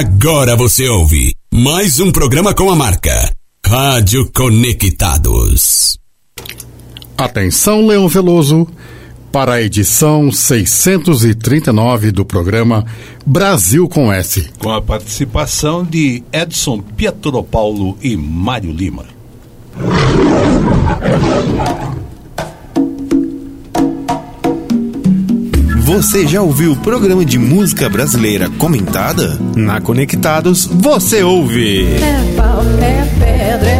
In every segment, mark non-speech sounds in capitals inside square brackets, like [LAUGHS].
Agora você ouve mais um programa com a marca Rádio Conectados. Atenção, Leão Veloso, para a edição 639 do programa Brasil com S. Com a participação de Edson Pietropaulo e Mário Lima. Você já ouviu o programa de música brasileira comentada? Na Conectados, você ouve. É pau, é pedra, é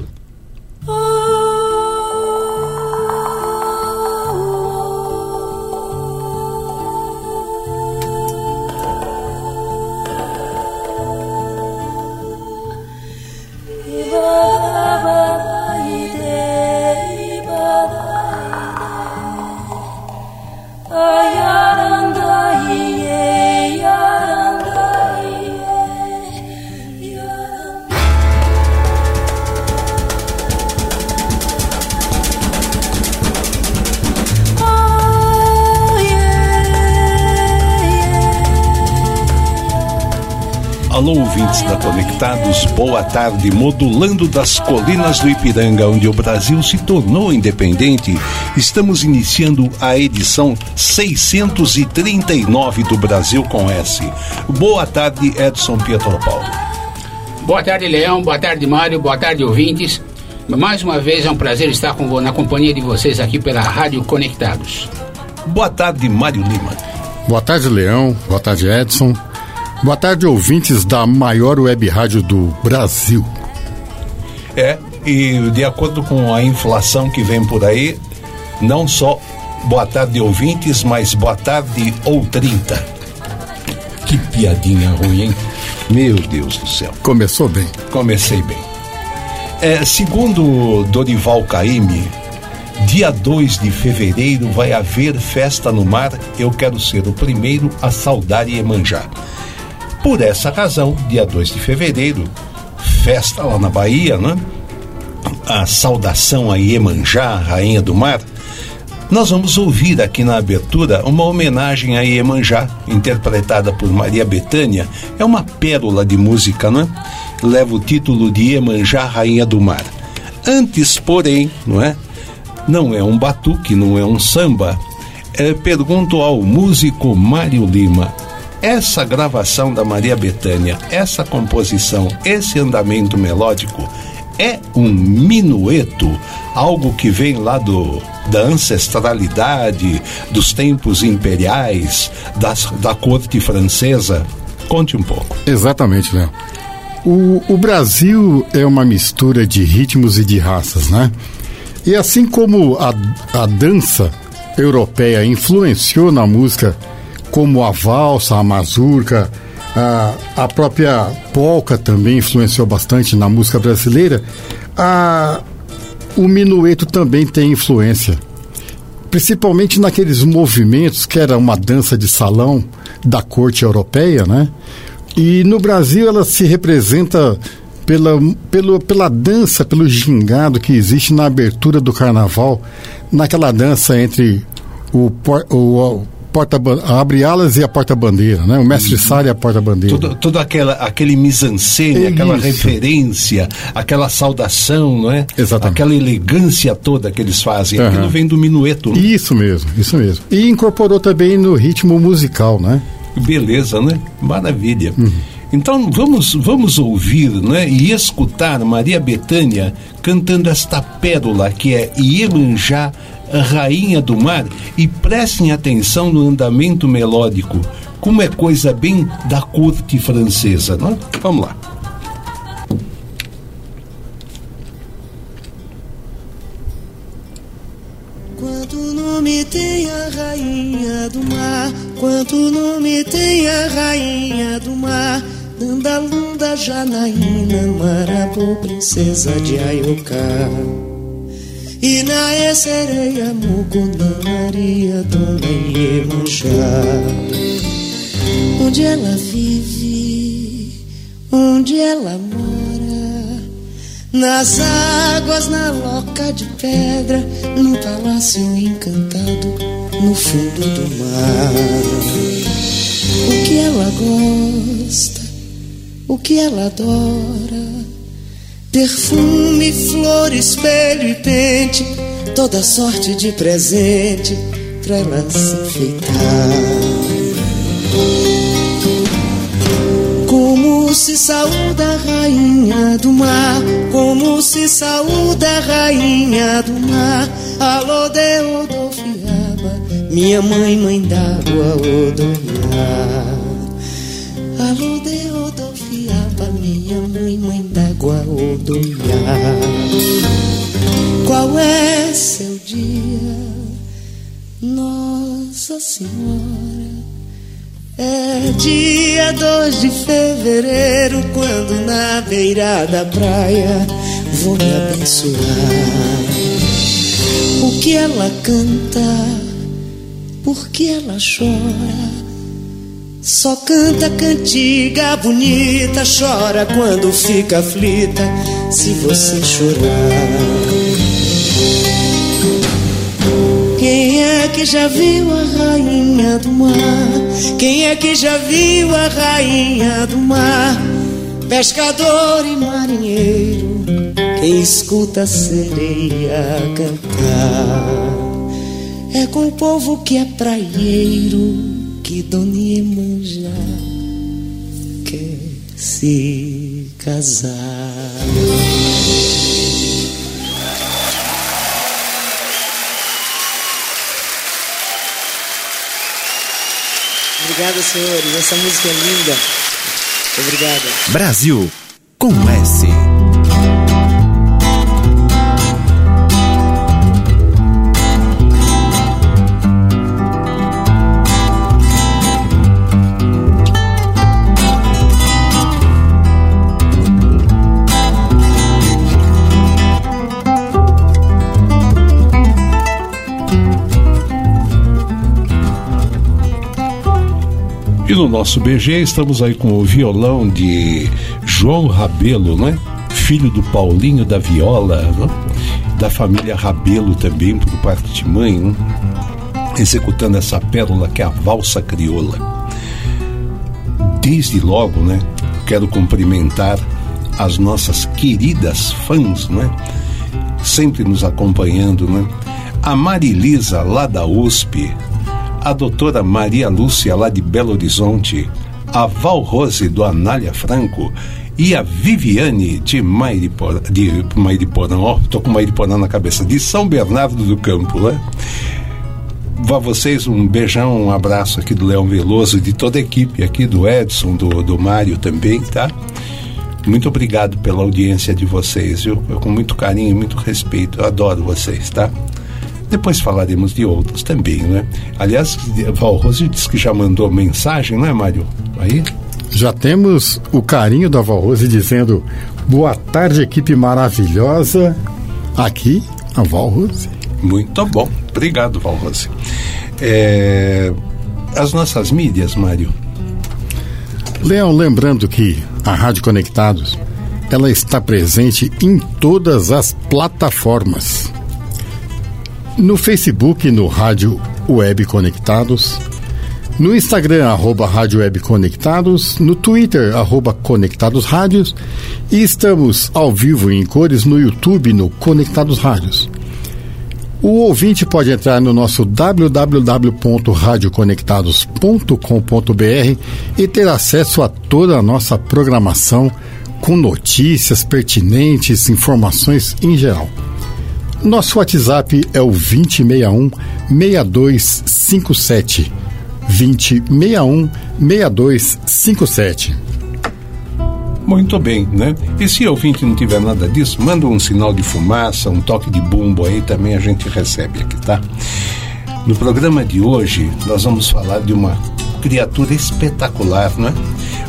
Tarde. Modulando das colinas do Ipiranga, onde o Brasil se tornou independente, estamos iniciando a edição 639 do Brasil com S. Boa tarde, Edson Pietropaulo. Boa tarde, Leão. Boa tarde, Mário. Boa tarde, ouvintes. Mais uma vez é um prazer estar com, na companhia de vocês aqui pela Rádio Conectados. Boa tarde, Mário Lima. Boa tarde, Leão. Boa tarde, Edson. Boa tarde, ouvintes da maior web rádio do Brasil. É, e de acordo com a inflação que vem por aí, não só boa tarde, ouvintes, mas boa tarde ou 30. Que piadinha ruim, hein? Meu Deus do céu. Começou bem. Comecei bem. É, segundo Dorival Caymmi, dia 2 de fevereiro vai haver festa no mar. Eu quero ser o primeiro a saudar Iemanjá. Por essa razão, dia 2 de fevereiro, festa lá na Bahia, né? A saudação a Iemanjá, rainha do mar. Nós vamos ouvir aqui na abertura uma homenagem a Iemanjá, interpretada por Maria Bethânia. É uma pérola de música, né? Leva o título de Iemanjá, rainha do mar. Antes, porém, não é? Não é um batuque, não é um samba. É, pergunto ao músico Mário Lima, essa gravação da Maria Bethânia, essa composição, esse andamento melódico é um minueto, algo que vem lá do da ancestralidade, dos tempos imperiais, das, da corte francesa. Conte um pouco. Exatamente, Léo. O, o Brasil é uma mistura de ritmos e de raças, né? E assim como a, a dança europeia influenciou na música como a valsa, a mazurca, a, a própria polca também influenciou bastante na música brasileira, a, o minueto também tem influência. Principalmente naqueles movimentos que era uma dança de salão da corte europeia, né? E no Brasil ela se representa pela, pelo, pela dança, pelo gingado que existe na abertura do carnaval, naquela dança entre o, o, porta abre alas e a porta-bandeira, né? O mestre uhum. sai e a porta-bandeira. Todo, todo aquela, aquele mise-en-scène, aquela referência, aquela saudação, não é? Exatamente. Aquela elegância toda que eles fazem. Uhum. Aquilo vem do minueto. Né? Isso mesmo, isso mesmo. E incorporou também no ritmo musical, né? Beleza, né? Maravilha. Uhum. Então vamos, vamos ouvir né, e escutar Maria Bethânia cantando esta pérola que é Iemanjá rainha do mar, e prestem atenção no andamento melódico, como é coisa bem da corte francesa, não é? Vamos lá. Quanto nome tem a rainha do mar, quanto nome tem a rainha do mar, Nandalunda, Janaína, Marabu, princesa de Ayoká. E na sereia Mucuna Maria Dona Iemanjá Onde ela vive, onde ela mora Nas águas, na loca de pedra Num palácio encantado no fundo do mar. O que ela gosta, o que ela adora Perfume, flor, espelho e pente, toda sorte de presente pra ela se enfeitar. Como se saúda a rainha do mar, como se saúda a rainha do mar. Alô, de Odofiaba, minha mãe, mãe d'água, Odoiá. Mãe, mãe d'água, Odoiá. Qual é seu dia, Nossa Senhora? É dia 2 de fevereiro, quando na beira da praia vou me abençoar. O que ela canta, por que ela chora? Só canta cantiga bonita, chora quando fica aflita, se você chorar. Quem é que já viu a rainha do mar? Quem é que já viu a rainha do mar? Pescador e marinheiro, quem escuta a sereia cantar. É com o povo que é praieiro que Dona Iemanjá quer se casar. Obrigada, senhores. Essa música é linda. Obrigada. Brasil com S. no nosso BG estamos aí com o violão de João Rabelo, né? Filho do Paulinho da Viola, né? da família Rabelo também, por parte de mãe, né? executando essa pérola que é a valsa crioula. Desde logo, né? Quero cumprimentar as nossas queridas fãs, né? Sempre nos acompanhando, né? A Marilisa, lá da USP, a doutora Maria Lúcia, lá de Belo Horizonte, a Val Rose, do Anália Franco, e a Viviane de Mairiporã, de Mairiporã, ó, tô com Mairiporã na cabeça, de São Bernardo do Campo, né? Vá vocês um beijão, um abraço aqui do Leão Veloso e de toda a equipe aqui, do Edson, do, do Mário também, tá? Muito obrigado pela audiência de vocês, viu? Eu, com muito carinho e muito respeito, eu adoro vocês, tá? Depois falaremos de outros também, né? Aliás, Val Rose disse que já mandou mensagem, não é, Mário? Aí? Já temos o carinho da Val Rose dizendo boa tarde, equipe maravilhosa. Aqui, a Val Rose. Muito bom. Obrigado, Val Rose. É... As nossas mídias, Mário. Leão, lembrando que a Rádio Conectados ela está presente em todas as plataformas. No Facebook, no Rádio Web Conectados, no Instagram, arroba Rádio Web Conectados, no Twitter, arroba Conectados Rádios, e estamos ao vivo em cores no YouTube, no Conectados Rádios. O ouvinte pode entrar no nosso www.radioconectados.com.br e ter acesso a toda a nossa programação com notícias pertinentes, informações em geral. Nosso WhatsApp é o 2061 6257. 2061 6257. Muito bem, né? E se ouvinte não tiver nada disso, manda um sinal de fumaça, um toque de bumbo aí, também a gente recebe aqui, tá? No programa de hoje, nós vamos falar de uma criatura espetacular, né?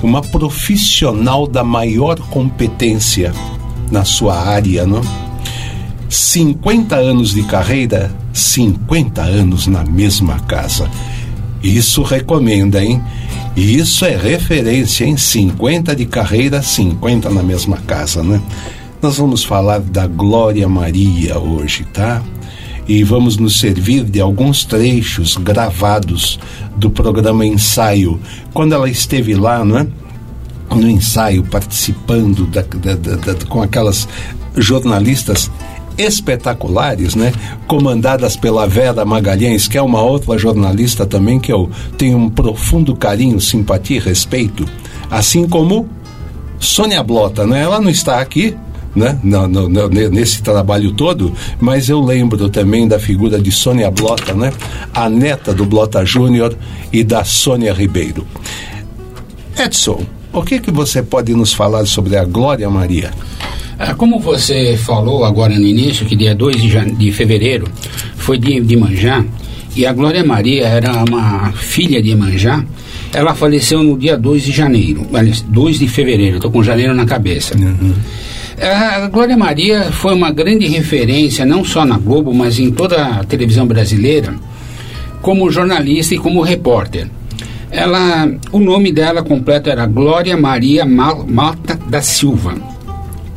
Uma profissional da maior competência na sua área, não? 50 anos de carreira, 50 anos na mesma casa. Isso recomenda, hein? Isso é referência, hein? 50 de carreira, 50 na mesma casa, né? Nós vamos falar da Glória Maria hoje, tá? E vamos nos servir de alguns trechos gravados do programa Ensaio, quando ela esteve lá, não é? No ensaio, participando da, da, da, com aquelas jornalistas espetaculares, né? Comandadas pela Vera Magalhães, que é uma outra jornalista também que eu tenho um profundo carinho, simpatia e respeito, assim como Sônia Blota, né? Ela não está aqui, né? No, no, no, nesse trabalho todo, mas eu lembro também da figura de Sônia Blota, né? A neta do Blota Júnior e da Sônia Ribeiro. Edson, o que que você pode nos falar sobre a Glória Maria? Ah, Como você falou agora no início, que dia 2 de, jane- de fevereiro foi dia de Manjá, e a Glória Maria era uma filha de Manjá, ela faleceu no dia 2 de janeiro, aliás, 2 de fevereiro, estou com janeiro na cabeça. A Glória Maria foi uma grande referência, não só na Globo, mas em toda a televisão brasileira, como jornalista e como repórter. Ela, o nome dela completo era Glória Maria Mal- Malta da Silva.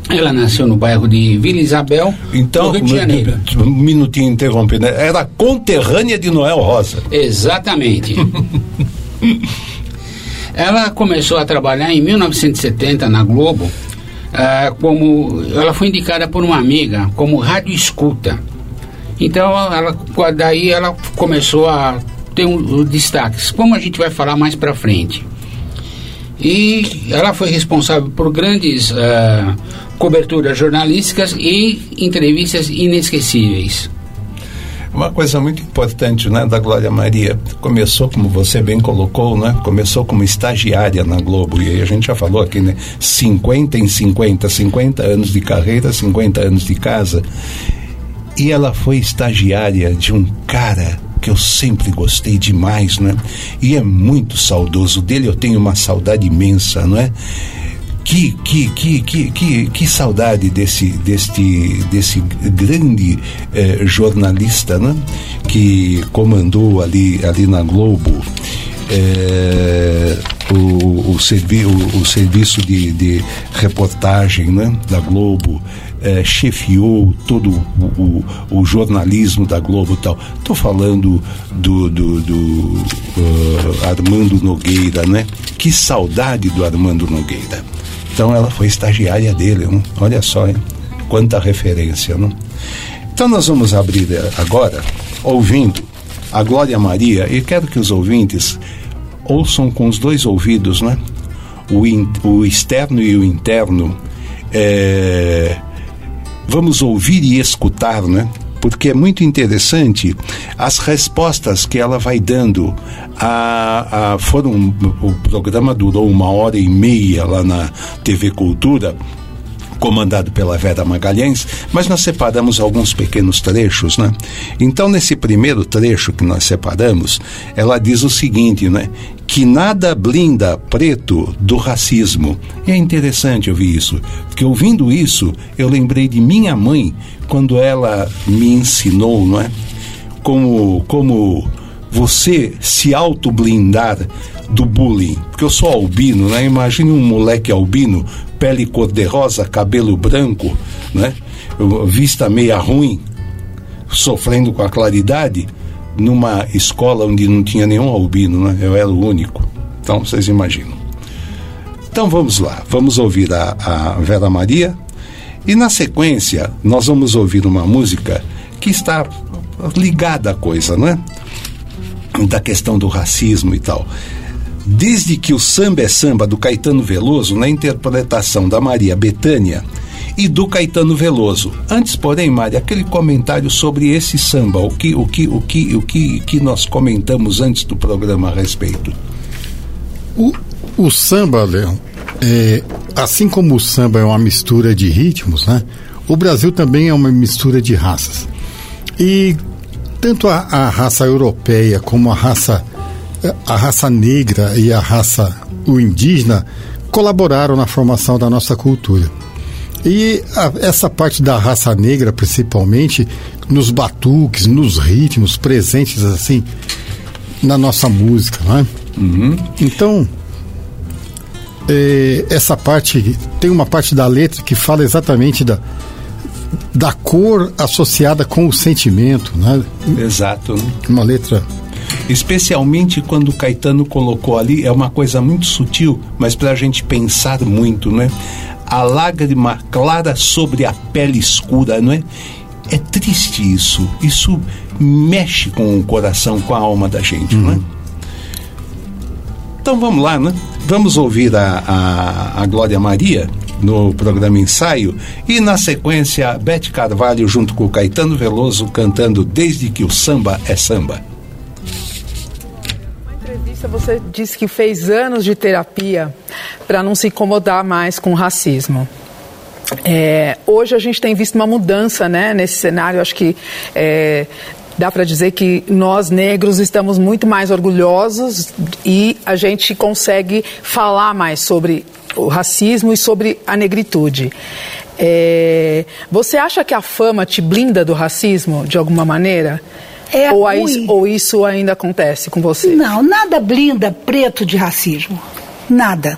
Ela nasceu no bairro de Vila Isabel, Então, Rio de Janeiro. um minutinho interrompendo, era conterrânea de Noel Rosa. Exatamente. [LAUGHS] ela começou a trabalhar em 1970 na Globo, ah, como ela foi indicada por uma amiga como rádio escuta. Então, ela, daí ela começou a ter um, um destaques, como a gente vai falar mais para frente. E ela foi responsável por grandes ah, coberturas jornalísticas e entrevistas inesquecíveis. Uma coisa muito importante né, da Glória Maria, começou, como você bem colocou, né, começou como estagiária na Globo, e a gente já falou aqui, né, 50 em 50, 50 anos de carreira, 50 anos de casa, e ela foi estagiária de um cara que eu sempre gostei demais, né, e é muito saudoso dele, eu tenho uma saudade imensa, não é? Que, que, que, que, que, que saudade desse, deste, desse grande eh, jornalista né? que comandou ali, ali na Globo eh, o, o, servi, o, o serviço de, de reportagem né? da Globo, eh, chefiou todo o, o, o jornalismo da Globo tal. Estou falando do, do, do eh, Armando Nogueira, né? Que saudade do Armando Nogueira. Então ela foi estagiária dele, olha só, hein? quanta referência. Não? Então nós vamos abrir eh, agora, ouvindo a Glória Maria, e quero que os ouvintes ouçam com os dois ouvidos, né? O, in, o externo e o interno. eh, vamos ouvir e escutar, né? Porque é muito interessante as respostas que ela vai dando. A, a, foram, o programa durou uma hora e meia lá na TV Cultura comandado pela Vera Magalhães, mas nós separamos alguns pequenos trechos, né? Então, nesse primeiro trecho que nós separamos, ela diz o seguinte, né? Que nada blinda preto do racismo. E é interessante ouvir isso, porque ouvindo isso, eu lembrei de minha mãe quando ela me ensinou, não é? Como, como você se auto-blindar do bullying. Porque eu sou albino, né? Imagine um moleque albino, pele cor-de-rosa, cabelo branco, né? Vista meia ruim, sofrendo com a claridade, numa escola onde não tinha nenhum albino, né? Eu era o único. Então, vocês imaginam. Então, vamos lá. Vamos ouvir a, a Vera Maria. E, na sequência, nós vamos ouvir uma música que está ligada à coisa, não é? Da questão do racismo e tal. Desde que o samba é samba do Caetano Veloso, na interpretação da Maria Bethânia e do Caetano Veloso. Antes, porém, Maria, aquele comentário sobre esse samba, o que, o que, o que, o que, que nós comentamos antes do programa a respeito. O, o samba, Leão, é, assim como o samba é uma mistura de ritmos, né? O Brasil também é uma mistura de raças. E tanto a, a raça europeia como a raça a raça negra e a raça o indígena colaboraram na formação da nossa cultura. E a, essa parte da raça negra, principalmente, nos batuques, nos ritmos presentes assim na nossa música, né? Uhum. Então, é, essa parte tem uma parte da letra que fala exatamente da, da cor associada com o sentimento, né? Exato. Uma letra Especialmente quando o Caetano colocou ali, é uma coisa muito sutil, mas para a gente pensar muito, né? A lágrima clara sobre a pele escura, não é? É triste isso. Isso mexe com o coração, com a alma da gente, não é? Então vamos lá, né? Vamos ouvir a, a, a Glória Maria no programa Ensaio e na sequência Bete Carvalho junto com o Caetano Veloso cantando Desde que o samba é samba. Você disse que fez anos de terapia para não se incomodar mais com o racismo. É, hoje a gente tem visto uma mudança né, nesse cenário. Acho que é, dá para dizer que nós negros estamos muito mais orgulhosos e a gente consegue falar mais sobre o racismo e sobre a negritude. É, você acha que a fama te blinda do racismo de alguma maneira? É ou, ruim. ou isso ainda acontece com você? Não, nada blinda preto de racismo. Nada.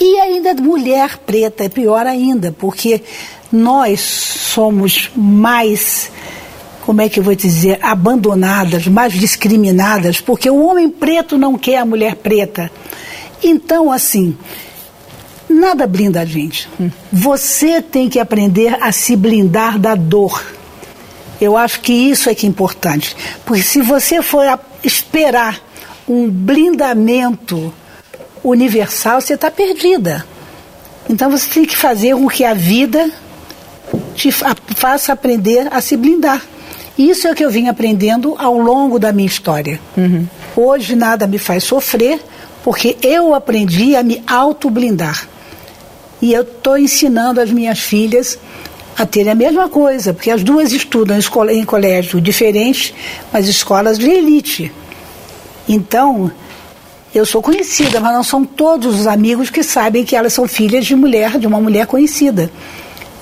E ainda mulher preta é pior ainda, porque nós somos mais, como é que eu vou dizer, abandonadas, mais discriminadas, porque o homem preto não quer a mulher preta. Então, assim, nada blinda a gente. Você tem que aprender a se blindar da dor. Eu acho que isso é que é importante. Porque se você for esperar um blindamento universal, você está perdida. Então você tem que fazer com que a vida te fa- faça aprender a se blindar. Isso é o que eu vim aprendendo ao longo da minha história. Hoje nada me faz sofrer, porque eu aprendi a me auto-blindar. E eu estou ensinando as minhas filhas a terem a mesma coisa, porque as duas estudam em, colégio diferentes, mas escolas de elite. Então, eu sou conhecida, mas não são todos os amigos que sabem que elas são filhas de mulher, de uma mulher conhecida.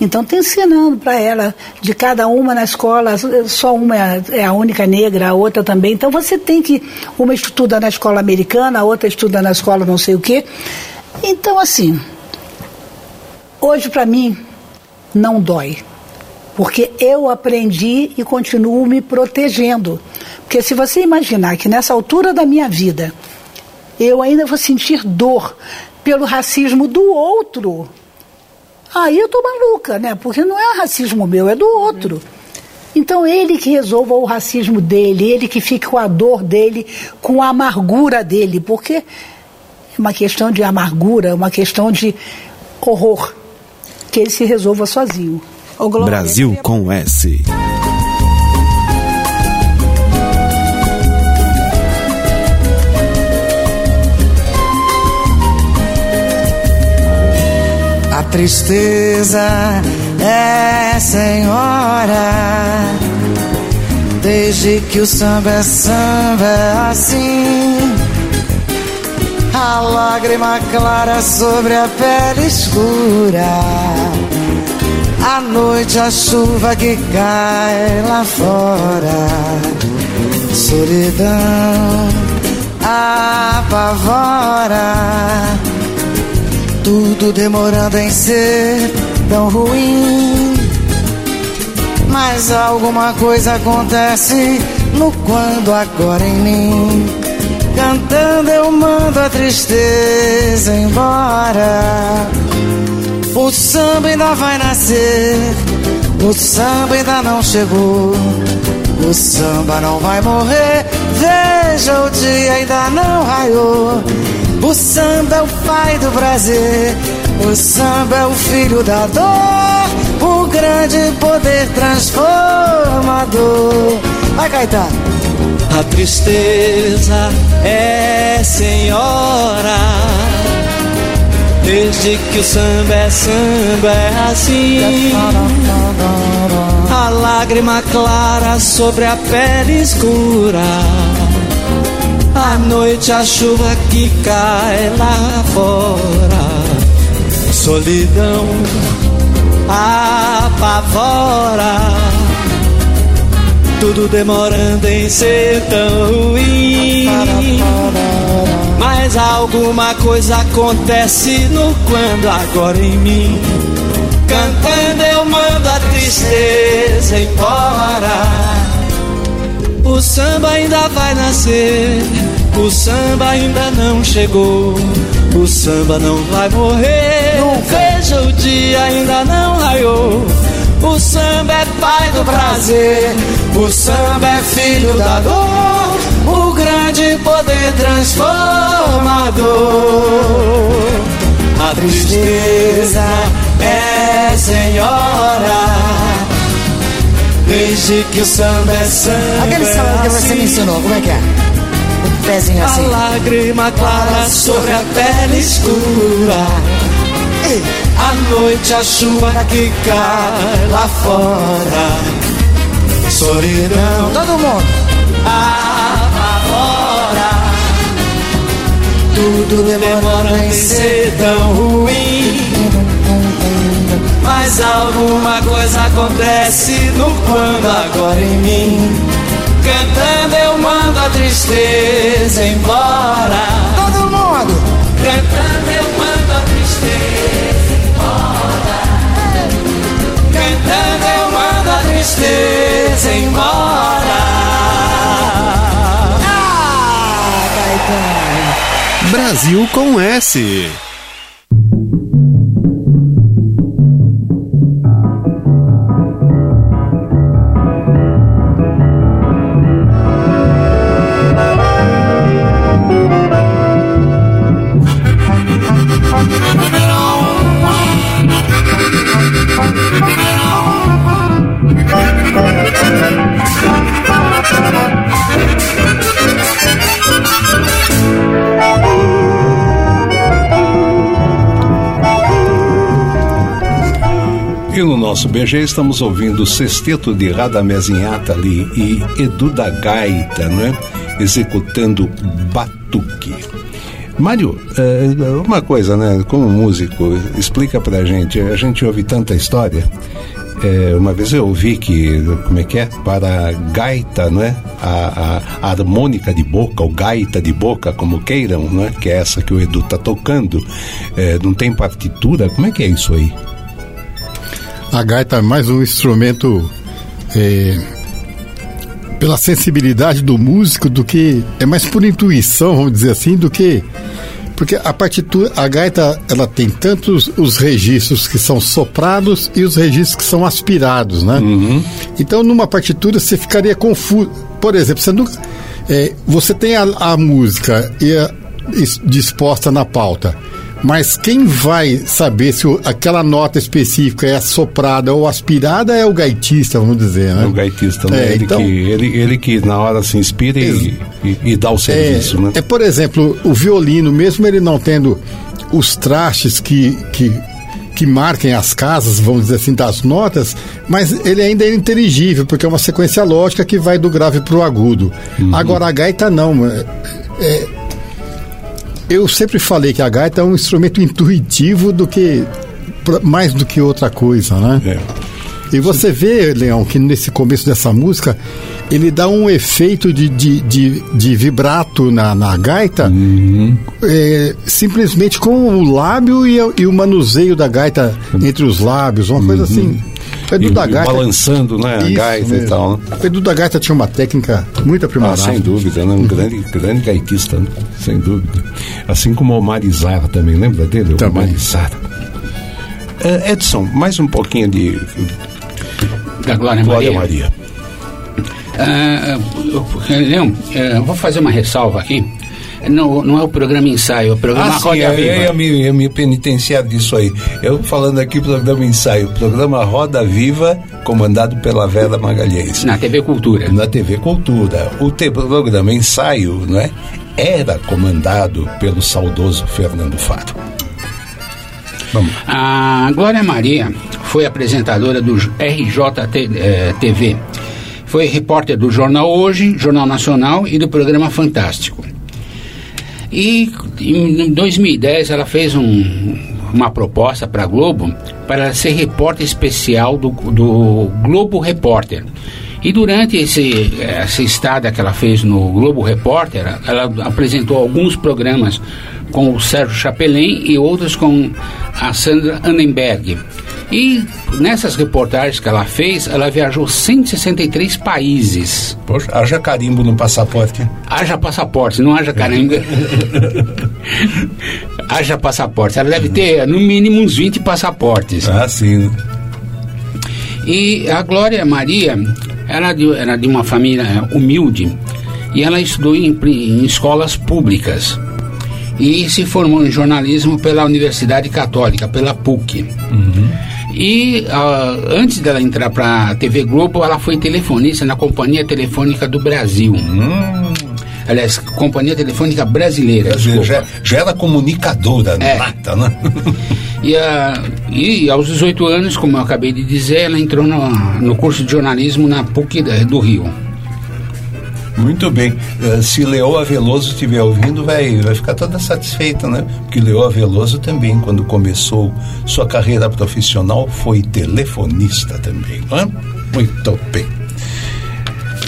Então, estou ensinando para ela, de cada uma na escola, só uma é- é a única negra, a outra também. Então, você tem que. Uma estuda na escola americana, a outra estuda na escola não sei o quê. Então, assim, hoje para mim não dói. Porque eu aprendi e continuo me protegendo. Porque se você imaginar que nessa altura da minha vida eu ainda vou sentir dor pelo racismo do outro, aí eu tô maluca, né? Porque não é racismo meu, é do outro. Então ele que resolva o racismo dele, ele que fique com a dor dele, com a amargura dele, porque é uma questão de amargura, é uma questão de horror, que ele se resolva sozinho. Brasil com S. A tristeza é senhora, desde que o samba é samba é assim. A lágrima clara sobre a pele escura, a noite a chuva que cai lá fora, solidão apavora tudo demorando em ser tão ruim. Mas alguma coisa acontece no quando agora em mim. Cantando eu mando a tristeza embora. O samba ainda vai nascer, o samba ainda não chegou. O samba não vai morrer, veja o dia ainda não raiou. O samba é o pai do prazer, o samba é o filho da dor, o grande poder transformador. Vai, Caetano. A tristeza é senhora. Desde que o samba é samba é assim. A lágrima clara sobre a pele escura. À noite a chuva que cai lá fora. Solidão apavora. Tudo demorando em ser tão ruim. Mas alguma coisa acontece no quando agora em mim. Cantando eu mando a tristeza embora. O samba ainda vai nascer, o samba ainda não chegou. O samba não vai morrer, veja o dia ainda não raiou. O samba é pai do prazer, o samba é filho da dor, o grande poder transformador. A tristeza é senhora, desde que o samba é samba. Aquele samba que você me ensinou, como é que é? O pezinho assim. A lágrima clara sobre a pele escura. A noite, a chuva que cai lá fora. Solidão. Todo mundo. Apavora. Tudo demora em ser tão ruim. Mas alguma coisa acontece no quando agora em mim. Cantando eu mando a tristeza embora. Todo mundo. Cantando eu Brasil com S. nosso BG estamos ouvindo o Sexteto de Radamés Inhatali e Edu da Gaita, é? Executando Batuque. Mário, eh, uma coisa, né? Como músico, explica pra gente. A gente ouve tanta história. Eh, uma vez eu ouvi que, como é que é? Para gaita, não é? A, a- a harmônica de boca, ou gaita de boca, como queiram, não é? Que é essa que o Edu tá tocando. eh, não tem partitura? Como é que é isso aí? A gaita é mais um instrumento é, pela sensibilidade do músico do que é mais por intuição, vamos dizer assim, do que porque a partitura, a gaita, ela tem tantos os registros que são soprados e os registros que são aspirados, né? Então, numa partitura você ficaria confuso. Por exemplo, você nunca, é, você tem a, a música e a- is- disposta na pauta. Mas quem vai saber se o- aquela nota específica é soprada ou aspirada é o gaitista, vamos dizer, né? O gaitista, né? É, ele, então- que, ele, ele que na hora se inspira e, e, e dá o serviço, é, né? é, por exemplo, o violino, mesmo ele não tendo os trastes que, que, que marquem as casas, vamos dizer assim, das notas, mas ele ainda é inteligível, porque é uma sequência lógica que vai do grave para o agudo. Uhum. Agora, a gaita não. é- é- eu sempre falei que a gaita é um instrumento intuitivo do que mais do que outra coisa, né? É. E você vê, Leão, que nesse começo dessa música ele dá um efeito de, de, de, de vibrato na, na gaita, é, simplesmente com o lábio e, e o manuseio da gaita entre os lábios, uma coisa assim. O Edu E- da e Gaita. balançando, né, a gaita e mesmo. tal, né? O Edu da Gaita tinha uma técnica muito Ah, aprimorada. sem dúvida, né? Um grande, grande gaitista, né? sem dúvida. Assim como o Marizara também, lembra dele? O. Marizara. É, Edson, mais um pouquinho de Da Glória, Glória Maria. Maria. Ah, Leão, eu vou fazer uma ressalva aqui. Não, não é o programa ensaio, é o programa Ah, sim, Roda eu, eu Viva. ia me, ia me penitenciar disso aí. Eu falando aqui programa ensaio, programa Roda Viva, comandado pela Vera Magalhães. Na TV Cultura. Na TV Cultura. O te- programa ensaio, não é? Era comandado pelo saudoso Fernando Faro. Vamos. A Glória Maria foi apresentadora do RJTV. Foi repórter do Jornal Hoje, Jornal Nacional e do programa Fantástico. E em 2010 ela fez um, uma proposta para a Globo para ser repórter especial do, do Globo Repórter. E durante esse, essa estada que ela fez no Globo Repórter, ela apresentou alguns programas com o Sérgio Chapelin e outros com a Sandra Annenberg. E nessas reportagens que ela fez, ela viajou 163 países. Poxa, haja carimbo no passaporte. Haja passaporte, não haja carimbo. [LAUGHS] haja passaporte. Ela deve ter no mínimo uns 20 passaportes. Ah, sim. E a Glória Maria de, era de uma família humilde e ela estudou em, em escolas públicas e se formou em jornalismo pela Universidade Católica, pela PUC. Uhum. E uh, antes dela entrar para a TV Globo, ela foi telefonista na Companhia Telefônica do Brasil. Hum. Aliás, Companhia Telefônica Brasileira. Brasileira já, já, era comunicadora é. nata, né? [LAUGHS] e, uh, e aos 18 anos, como eu acabei de dizer, ela entrou no, no curso de jornalismo na PUC do Rio. Muito bem. Uh, se Leoa Veloso estiver ouvindo, vai, vai ficar toda satisfeita, né? Porque Leoa Veloso também, quando começou sua carreira profissional, foi telefonista também, não é? Muito bem.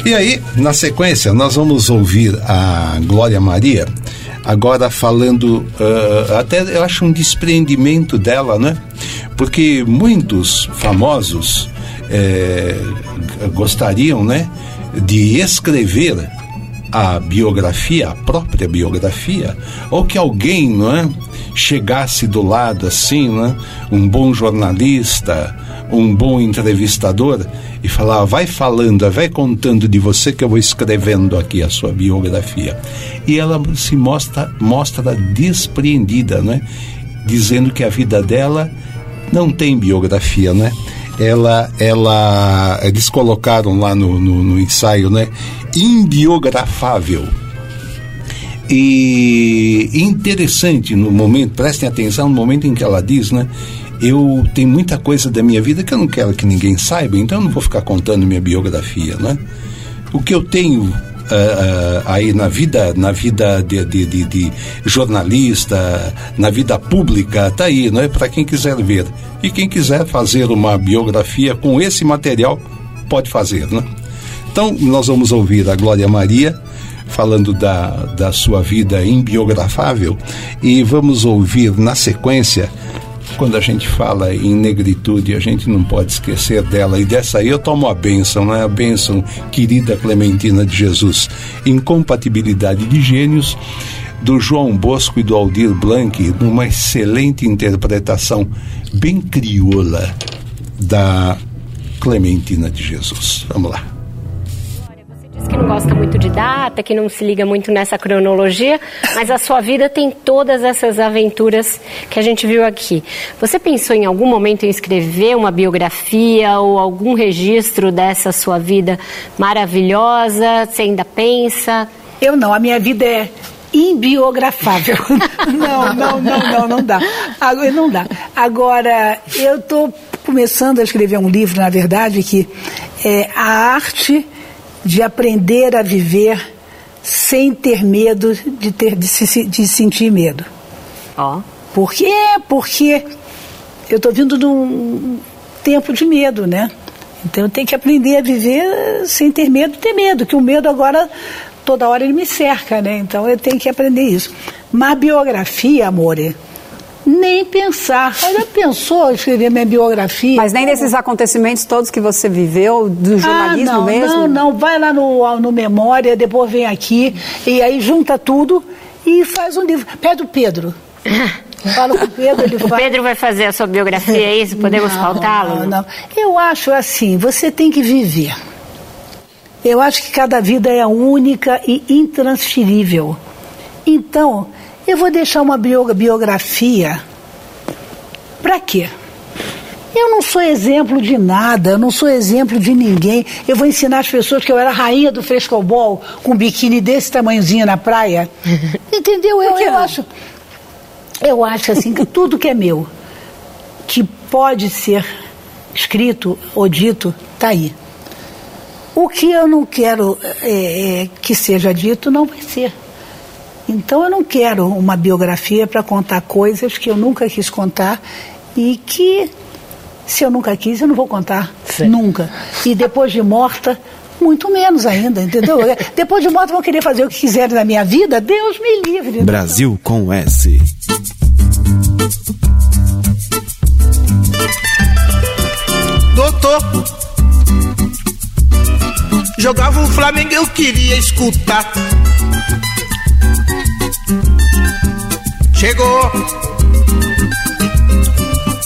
E aí, na sequência, nós vamos ouvir a Glória Maria, agora falando, uh, até eu acho um despreendimento dela, né? Porque muitos famosos eh, gostariam, né? de escrever a biografia, a própria biografia, ou que alguém, não é, chegasse do lado assim, não é, um bom jornalista, um bom entrevistador e falar, vai falando, vai contando de você que eu vou escrevendo aqui a sua biografia. E ela se mostra mostra despreendida, né, dizendo que a vida dela não tem biografia, né? ela, ela, eles colocaram lá no, no, no ensaio, né? Imbiografável. E interessante no momento, prestem atenção no momento em que ela diz, né? Eu tenho muita coisa da minha vida que eu não quero que ninguém saiba, então eu não vou ficar contando minha biografia, né? O que eu tenho uh, aí na vida, na vida de, de, de, de, jornalista, na vida pública, tá aí, não é para quem quiser ver. E quem quiser fazer uma biografia com esse material, pode fazer, né? Então, nós vamos ouvir a Glória Maria falando da, da sua vida imbiografável e vamos ouvir na sequência quando a gente fala em negritude, a gente não pode esquecer dela. E dessa aí eu tomo a bênção, não é a bênção, querida Clementina de Jesus. Incompatibilidade de gênios, do João Bosco e do Aldir Blanc, numa excelente interpretação bem crioula da Clementina de Jesus. Vamos lá que não gosta muito de data, que não se liga muito nessa cronologia, mas a sua vida tem todas essas aventuras que a gente viu aqui. Você pensou em algum momento em escrever uma biografia ou algum registro dessa sua vida maravilhosa? Você ainda pensa? Eu não, a minha vida é imbiografável. [LAUGHS] não, não, não, não, não dá. Agora, não dá. Agora, eu estou começando a escrever um livro, na verdade, que é a arte de aprender a viver sem ter medo de, ter, de, se, de sentir medo. Ó. Oh. Por quê? Porque eu estou vindo de um tempo de medo, né? Então eu tenho que aprender a viver sem ter medo de ter medo, que o medo agora toda hora ele me cerca, né? Então eu tenho que aprender isso. Mas biografia, amore, nem pensar. Já pensou escrever minha biografia? Mas nem desses acontecimentos todos que você viveu, do ah, jornalismo ah, não, mesmo? Não, não. Vai lá no, no Memória, depois vem aqui, e aí junta tudo e faz um livro. Pede o Pedro. [LAUGHS] Fala com o Pedro, ele O Pedro vai fazer a sua biografia, é isso? Podemos faltá-lo? Não, não. Eu acho assim, você tem que viver. Eu acho que cada vida é única e intransferível. Então, eu vou deixar uma biografia. Para quê? Eu não sou exemplo de nada, eu não sou exemplo de ninguém. Eu vou ensinar as pessoas que eu era rainha do frescobol com um biquíni desse tamanhozinho na praia. [LAUGHS] Entendeu? Eu, eu acho. Eu acho assim que tudo que é meu, que pode ser escrito ou dito, está aí. O que eu não quero é, que seja dito não vai ser. Então eu não quero uma biografia para contar coisas que eu nunca quis contar e que, se eu nunca quis, eu não vou contar nunca. E depois de morta, muito menos ainda, entendeu? [LAUGHS] depois de morta, vão querer fazer o que quiserem na minha vida, Deus me livre. Brasil com S. Doutor, jogava o Flamengo, eu queria escutar. Chegou,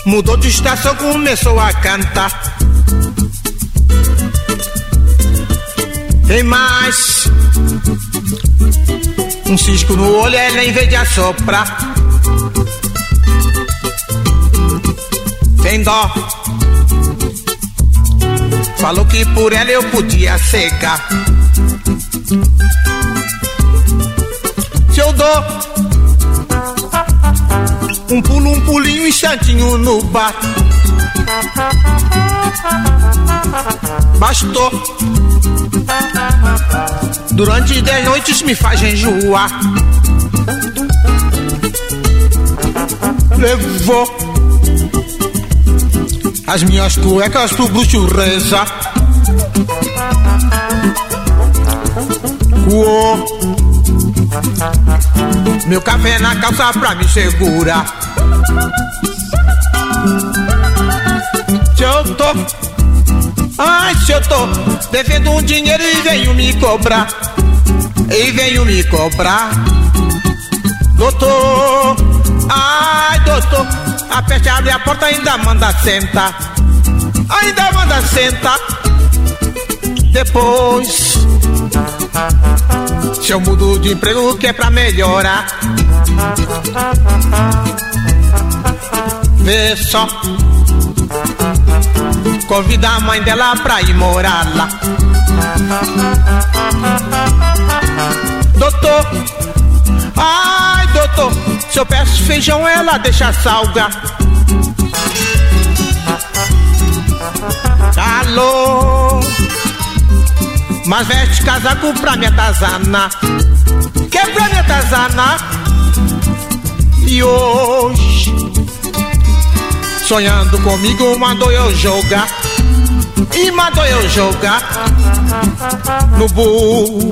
mudou de estação, começou a cantar. Tem mais um cisco no olho, ela em vez de assoprar. Tem dó. Falou que por ela eu podia cegar. Se eu dou um pulo, um pulinho, instantinho no bar. Bastou. Durante dez noites me faz enjoar. Levou as minhas cuecas pro bruxo reza. Uou. Meu café na calça pra me segurar. Se eu tô, ai, se eu tô devendo um dinheiro e venho me cobrar, e venho me cobrar, doutor, ai, doutor, aperte, abre a porta, ainda manda sentar, ainda manda sentar, depois. Se eu mudo de emprego que é pra melhorar. Vê só. Convida a mãe dela pra ir morar lá. Doutor. Ai doutor. Se eu peço feijão ela deixa salgar. Alô mas veste casaco pra me atazanar Que é pra me atazanar E hoje Sonhando comigo mandou eu jogar. E mandou eu jogar No burro.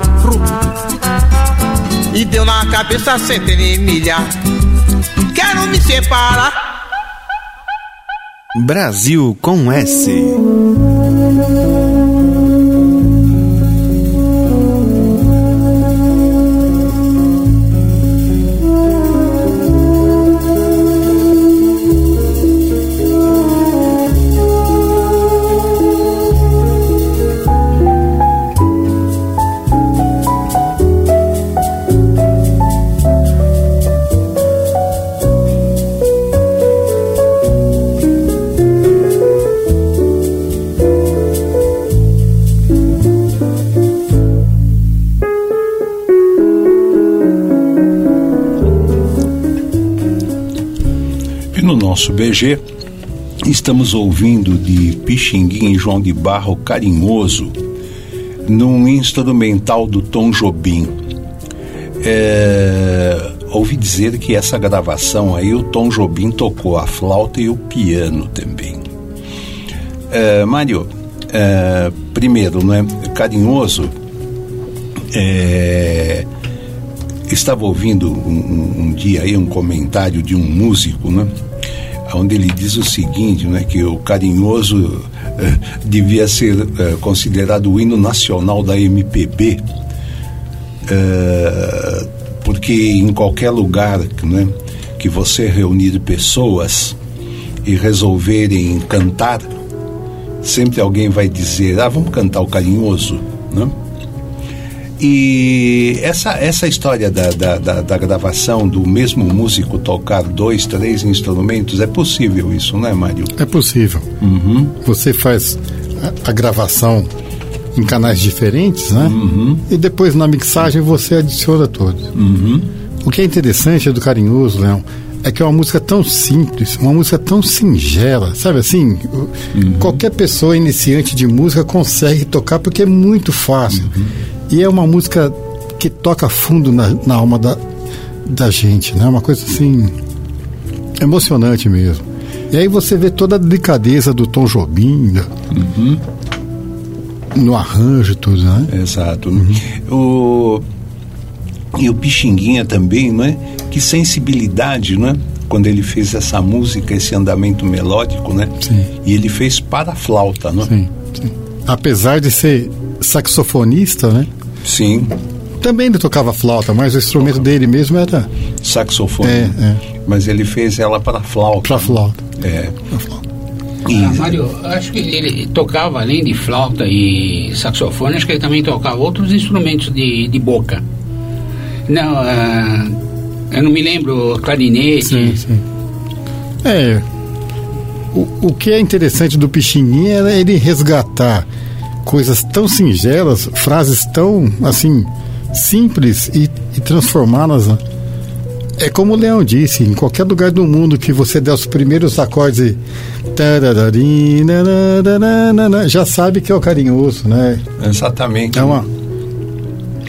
E deu na cabeça centena e milha. Quero me separar. Brasil com S. BG, estamos ouvindo de Pixinguinha e João de Barro Carinhoso, num instrumental do Tom Jobim. É, ouvi dizer que essa gravação aí o Tom Jobim tocou a flauta e o piano também. É, Mário, é, primeiro, né, Carinhoso é, estava ouvindo um, um, dia aí um comentário de um músico, né? Onde ele diz o seguinte, né? Que o carinhoso eh, devia ser eh, considerado o hino nacional da MPB, eh, porque em qualquer lugar, né? Que você reunir pessoas e resolverem cantar, sempre alguém vai dizer, ah, vamos cantar o carinhoso, né? E essa, essa história da, da, da, da, gravação do mesmo músico tocar dois, três instrumentos, é possível isso, não é, Mário? É possível. Uhum. Você faz a, a, gravação em canais diferentes, né? Uhum. E depois na mixagem você adiciona todos. Uhum. O que é interessante do Carinhoso, Leão, é que é uma música tão simples, uma música tão singela, sabe assim? Uhum. Qualquer pessoa iniciante de música consegue tocar porque é muito fácil. Uhum. E é uma música que toca fundo na, na alma da, da gente, né? Uma coisa assim emocionante mesmo. E aí você vê toda a delicadeza do Tom Jobim, da- no arranjo e tudo, né? Exato. O, e o Pixinguinha também, não é? Que sensibilidade, não é? Quando ele fez essa música, esse andamento melódico, né? Sim. E ele fez para a flauta, não é? Sim, sim. Apesar de ser saxofonista, né? Sim. Também ele tocava flauta, mas o instrumento dele mesmo era Saxofone. É, é. Mas ele fez ela para flauta. pra flauta. É. Ah, Mário, acho que ele tocava além de flauta e saxofone, acho que ele também tocava outros instrumentos de, de boca. Não, ah, eu não me lembro, clarinete. Sim, sim. É. O, o que é interessante do Pixinguinha é ele resgatar coisas tão singelas, frases tão, assim, simples e, e transformá-las. né? É como o Leão disse, em qualquer lugar do mundo que você der os primeiros acordes e já sabe que é o carinhoso, né? Exatamente. É uma,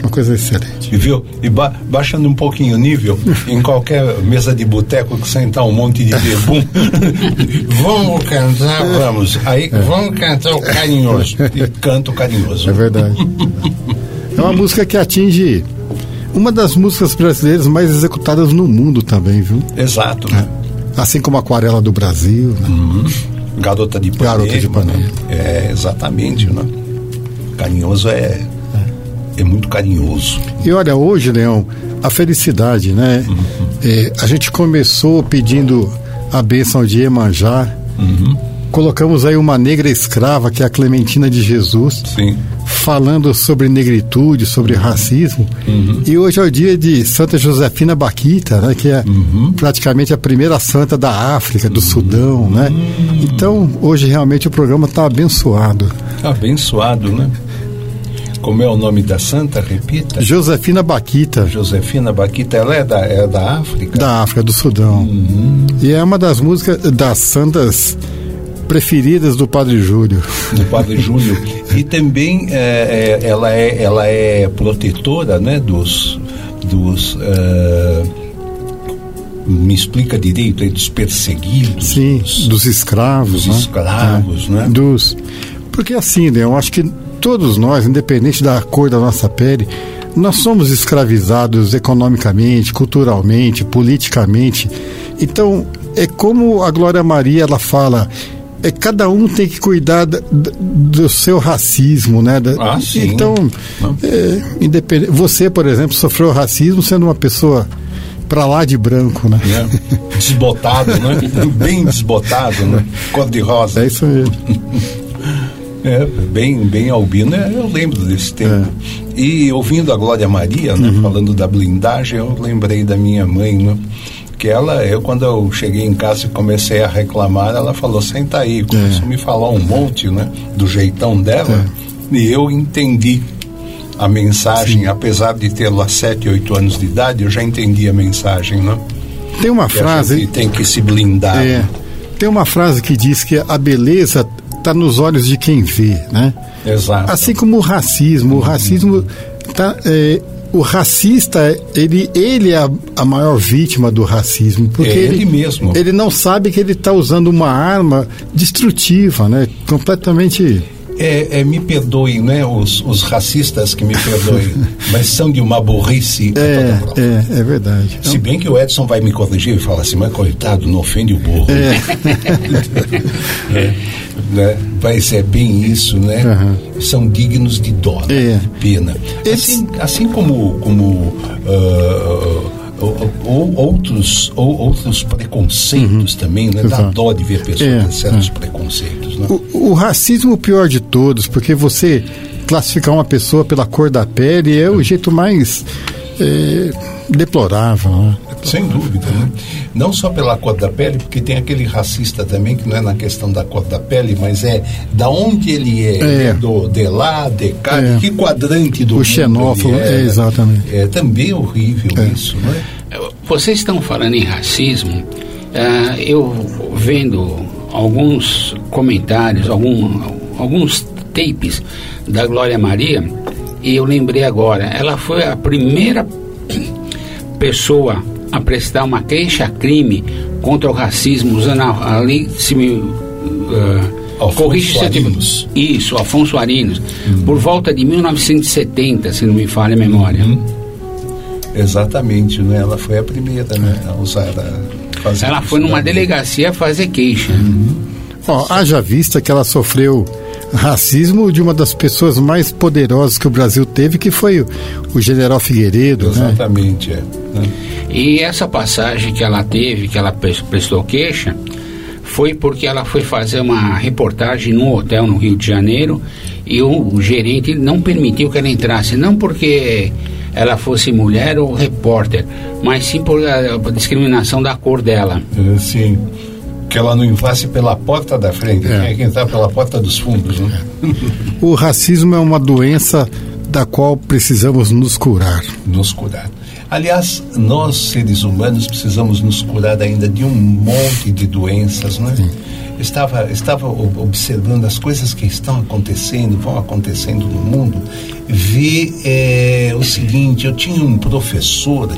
uma coisa excelente. E viu? E ba- baixando um pouquinho o nível, em qualquer mesa de boteco que sentar um monte de bebum, [LAUGHS] vamos cantar, vamos. Aí vamos cantar o carinhoso. E canta o carinhoso. É verdade. É uma música que atinge uma das músicas brasileiras mais executadas no mundo também, viu? Exato. né? Assim como Aquarela do Brasil, né? Garota de Ipanema. Garota de Ipanema. né? É, exatamente, né? Carinhoso é, é muito carinhoso. E olha, hoje, Leão, a felicidade, né? É, a gente começou pedindo a bênção de Iemanjá. Colocamos aí uma negra escrava, que é a Clementina de Jesus, Sim. falando sobre negritude, sobre racismo. E hoje é o dia de Santa Josefina Baquita, né? Que é praticamente a primeira santa da África, do Sudão, né? Então, hoje realmente o programa está abençoado. Abençoado, né? Como é o nome da santa? Repita. Josefina Baquita. Josefina Baquita, ela é da, é da África? Da África, do Sudão. E é uma das músicas das santas preferidas do Padre Júlio. do Padre Júlio. [LAUGHS] E também é, é, ela, é, ela é protetora né, dos. dos é, me explica direito aí, dos perseguidos. Sim, dos, dos escravos. dos né? escravos, né? Dos. Porque assim, Leão, acho que todos nós, independente da cor da nossa pele, nós somos escravizados economicamente, culturalmente, politicamente. Então, é como a Glória Maria ela fala. É, cada um tem que cuidar da- da- do seu racismo, né? Ah, sim. Então, é, independente, você, por exemplo, sofreu racismo sendo uma pessoa pra lá de branco, né? né? Desbotado, né? [LAUGHS] Bem desbotado, né? Cor de rosa. É isso mesmo. [LAUGHS] É, bem, bem albino, é, eu lembro desse tempo. E ouvindo a Glória Maria, né, falando da blindagem, eu lembrei da minha mãe, né? Que ela, eu quando eu cheguei em casa e comecei a reclamar, ela falou, senta aí, começou a me falar um monte, né? Do jeitão dela, e eu entendi a mensagem, apesar de tê-la 7, 8 anos de idade, eu já entendi a mensagem, né? Tem uma Que frase. tem que se blindar. É, tem uma frase que diz que a beleza está nos olhos de quem vê, né? Exato. Assim como o racismo, o racismo tá, é, o racista ele ele é a, a maior vítima do racismo porque É ele mesmo. ele não sabe que ele está usando uma arma destrutiva, né? Completamente É, é, me perdoem, né, os, os racistas que me perdoem, [LAUGHS] mas são de uma burrice. é, é, é verdade. Se bem que o Edson vai me corrigir e falar assim, mas coitado, não ofende o burro. É, [LAUGHS] né? Mas é bem isso, né? São dignos de dó, né? de pena. Assim, assim como, como ah, ou- ou- outros, ou, outros preconceitos também, né? Dá Exato. dó de ver pessoas É, com certos é. preconceitos, né? O, o racismo é o pior de todos, porque você classificar uma pessoa pela cor da pele é o jeito mais é, deplorável. Né? Sem dúvida, né? Não só pela cor da pele, porque tem aquele racista também que não é na questão da cor da pele, mas é da onde ele é, É. é do, de lá, de cá, É. que quadrante do O xenófobo, é, exatamente. É também horrível isso, não é? Vocês estão falando em racismo, ah, eu vendo alguns comentários, algum, alguns tapes da Glória Maria, e eu lembrei agora, ela foi a primeira pessoa a prestar uma queixa-crime contra o racismo usando a, a lei se me, uh, corrige Arinos. isso Afonso Arinos por volta de 1970 se não me falha a memória Exatamente, né? Ela foi a primeira, né? A usar a fazer ela foi numa delegacia fazer queixa Ó, haja vista que ela sofreu racismo de uma das pessoas mais poderosas que o Brasil teve, que foi o, general Figueiredo, né? Exatamente, é. né? E essa passagem que ela teve, que ela pres- prestou queixa, foi porque ela foi fazer uma reportagem num hotel no Rio de Janeiro e o, o gerente não permitiu que ela entrasse, não porque ela fosse mulher ou repórter, mas sim por a, a discriminação da cor dela. É, Sim. Que ela não entrasse pela porta da frente, É. tinha que entrar pela porta dos fundos, né? O racismo é uma doença da qual precisamos nos curar. Nos curar. Aliás, nós seres humanos precisamos nos curar ainda de um monte de doenças, né? Estava, estava o- observando as coisas que estão acontecendo, vão acontecendo no mundo. Vi eh, o seguinte: eu tinha um professor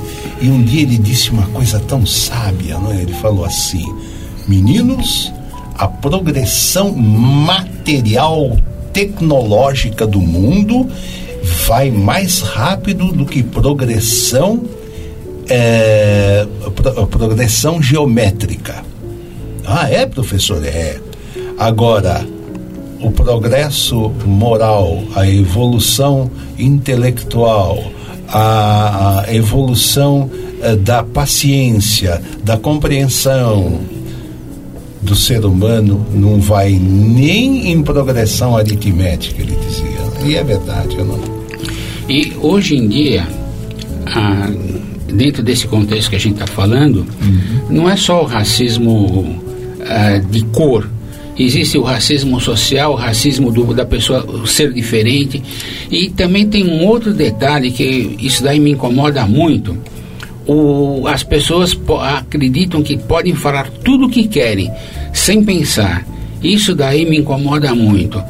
e um dia ele disse uma coisa tão sábia, não é? Ele falou assim: Meninos, a progressão material tecnológica do mundo vai mais rápido do que progressão é, pro- progressão geométrica. Ah, é, professor? É. Agora, o progresso moral, a evolução intelectual, a, a evolução eh, da paciência, da compreensão do ser humano não vai nem em progressão aritmética, ele dizia. E é verdade, eu não. E hoje em dia, ah, dentro desse contexto que a gente está falando, não é só o racismo ah, de cor. Existe o racismo social, o racismo do, da pessoa ser diferente. E também tem um outro detalhe que isso daí me incomoda muito. O, as pessoas acreditam que podem falar tudo o que querem, sem pensar. Isso daí me incomoda muito.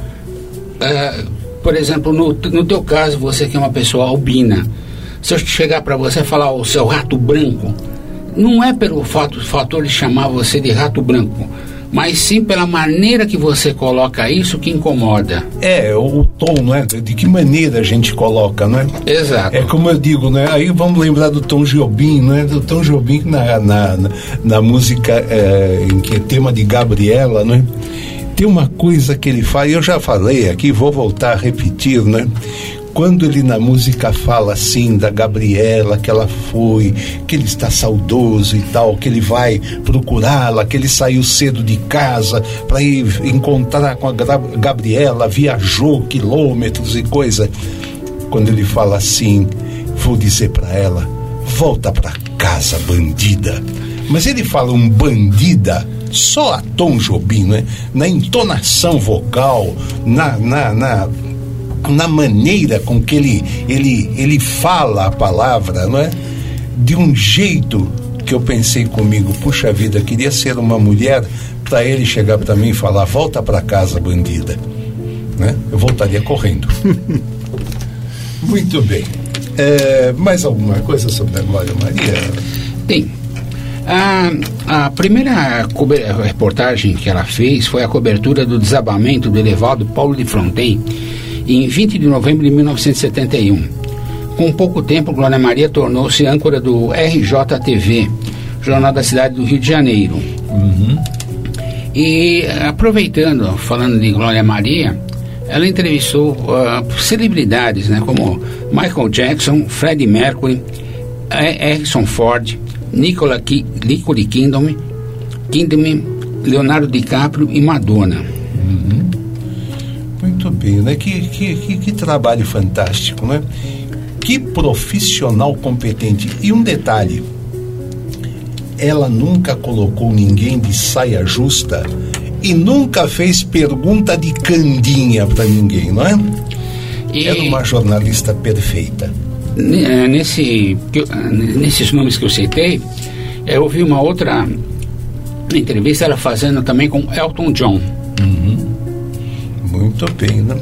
Ah, por exemplo, no, no teu caso, você que é uma pessoa albina, se eu chegar para você e falar o seu rato branco, não é pelo fato, fator de chamar você de rato branco, mas sim pela maneira que você coloca isso que incomoda. É, o, tom, não é? De que maneira a gente coloca, não é? Exato. É como eu digo, né? Aí vamos lembrar do Tom Jobim, né? Do Tom Jobim na, na, na, na música é, em que é tema de Gabriela, né? Tem uma coisa que ele fala, eu já falei aqui, vou voltar a repetir, né? Quando ele na música fala assim da Gabriela, que ela foi, que ele está saudoso e tal, que ele vai procurá-la, que ele saiu cedo de casa para ir encontrar com a Gabriela, viajou quilômetros e coisa. Quando ele fala assim, vou dizer para ela, volta para casa, bandida. Mas ele fala um bandida só a Tom Jobim, né? Na entonação vocal, na, na, na, na maneira com que ele, ele, ele fala a palavra, não é? De um jeito que eu pensei comigo, puxa vida, queria ser uma mulher para ele chegar para mim e falar, volta para casa, bandida. Né? Eu voltaria correndo. [LAUGHS] Muito bem. É, mais alguma coisa sobre a Glória Maria? Tem. A, a primeira reportagem que ela fez foi a cobertura do desabamento do elevado Paulo de Fronten em 20 de novembro de 1971. Com pouco tempo, Glória Maria tornou-se âncora do RJTV, Jornal da Cidade do Rio de Janeiro. E aproveitando, falando de Glória Maria, ela entrevistou ah, celebridades, né, como Michael Jackson, Freddie Mercury, E- Harrison Ford, Nicola Ki Nicole Kidman, Kidman, Leonardo DiCaprio e Madonna. Muito bem, né? Que, que, que, que trabalho fantástico, né? Que profissional competente. E um detalhe: ela nunca colocou ninguém de saia justa e nunca fez pergunta de candinha para ninguém, não é? Era uma jornalista perfeita. Eh, Nesse, nesses nomes que eu citei, eu ouvi uma outra entrevista ela fazendo também com Elton John. Muito bem, né?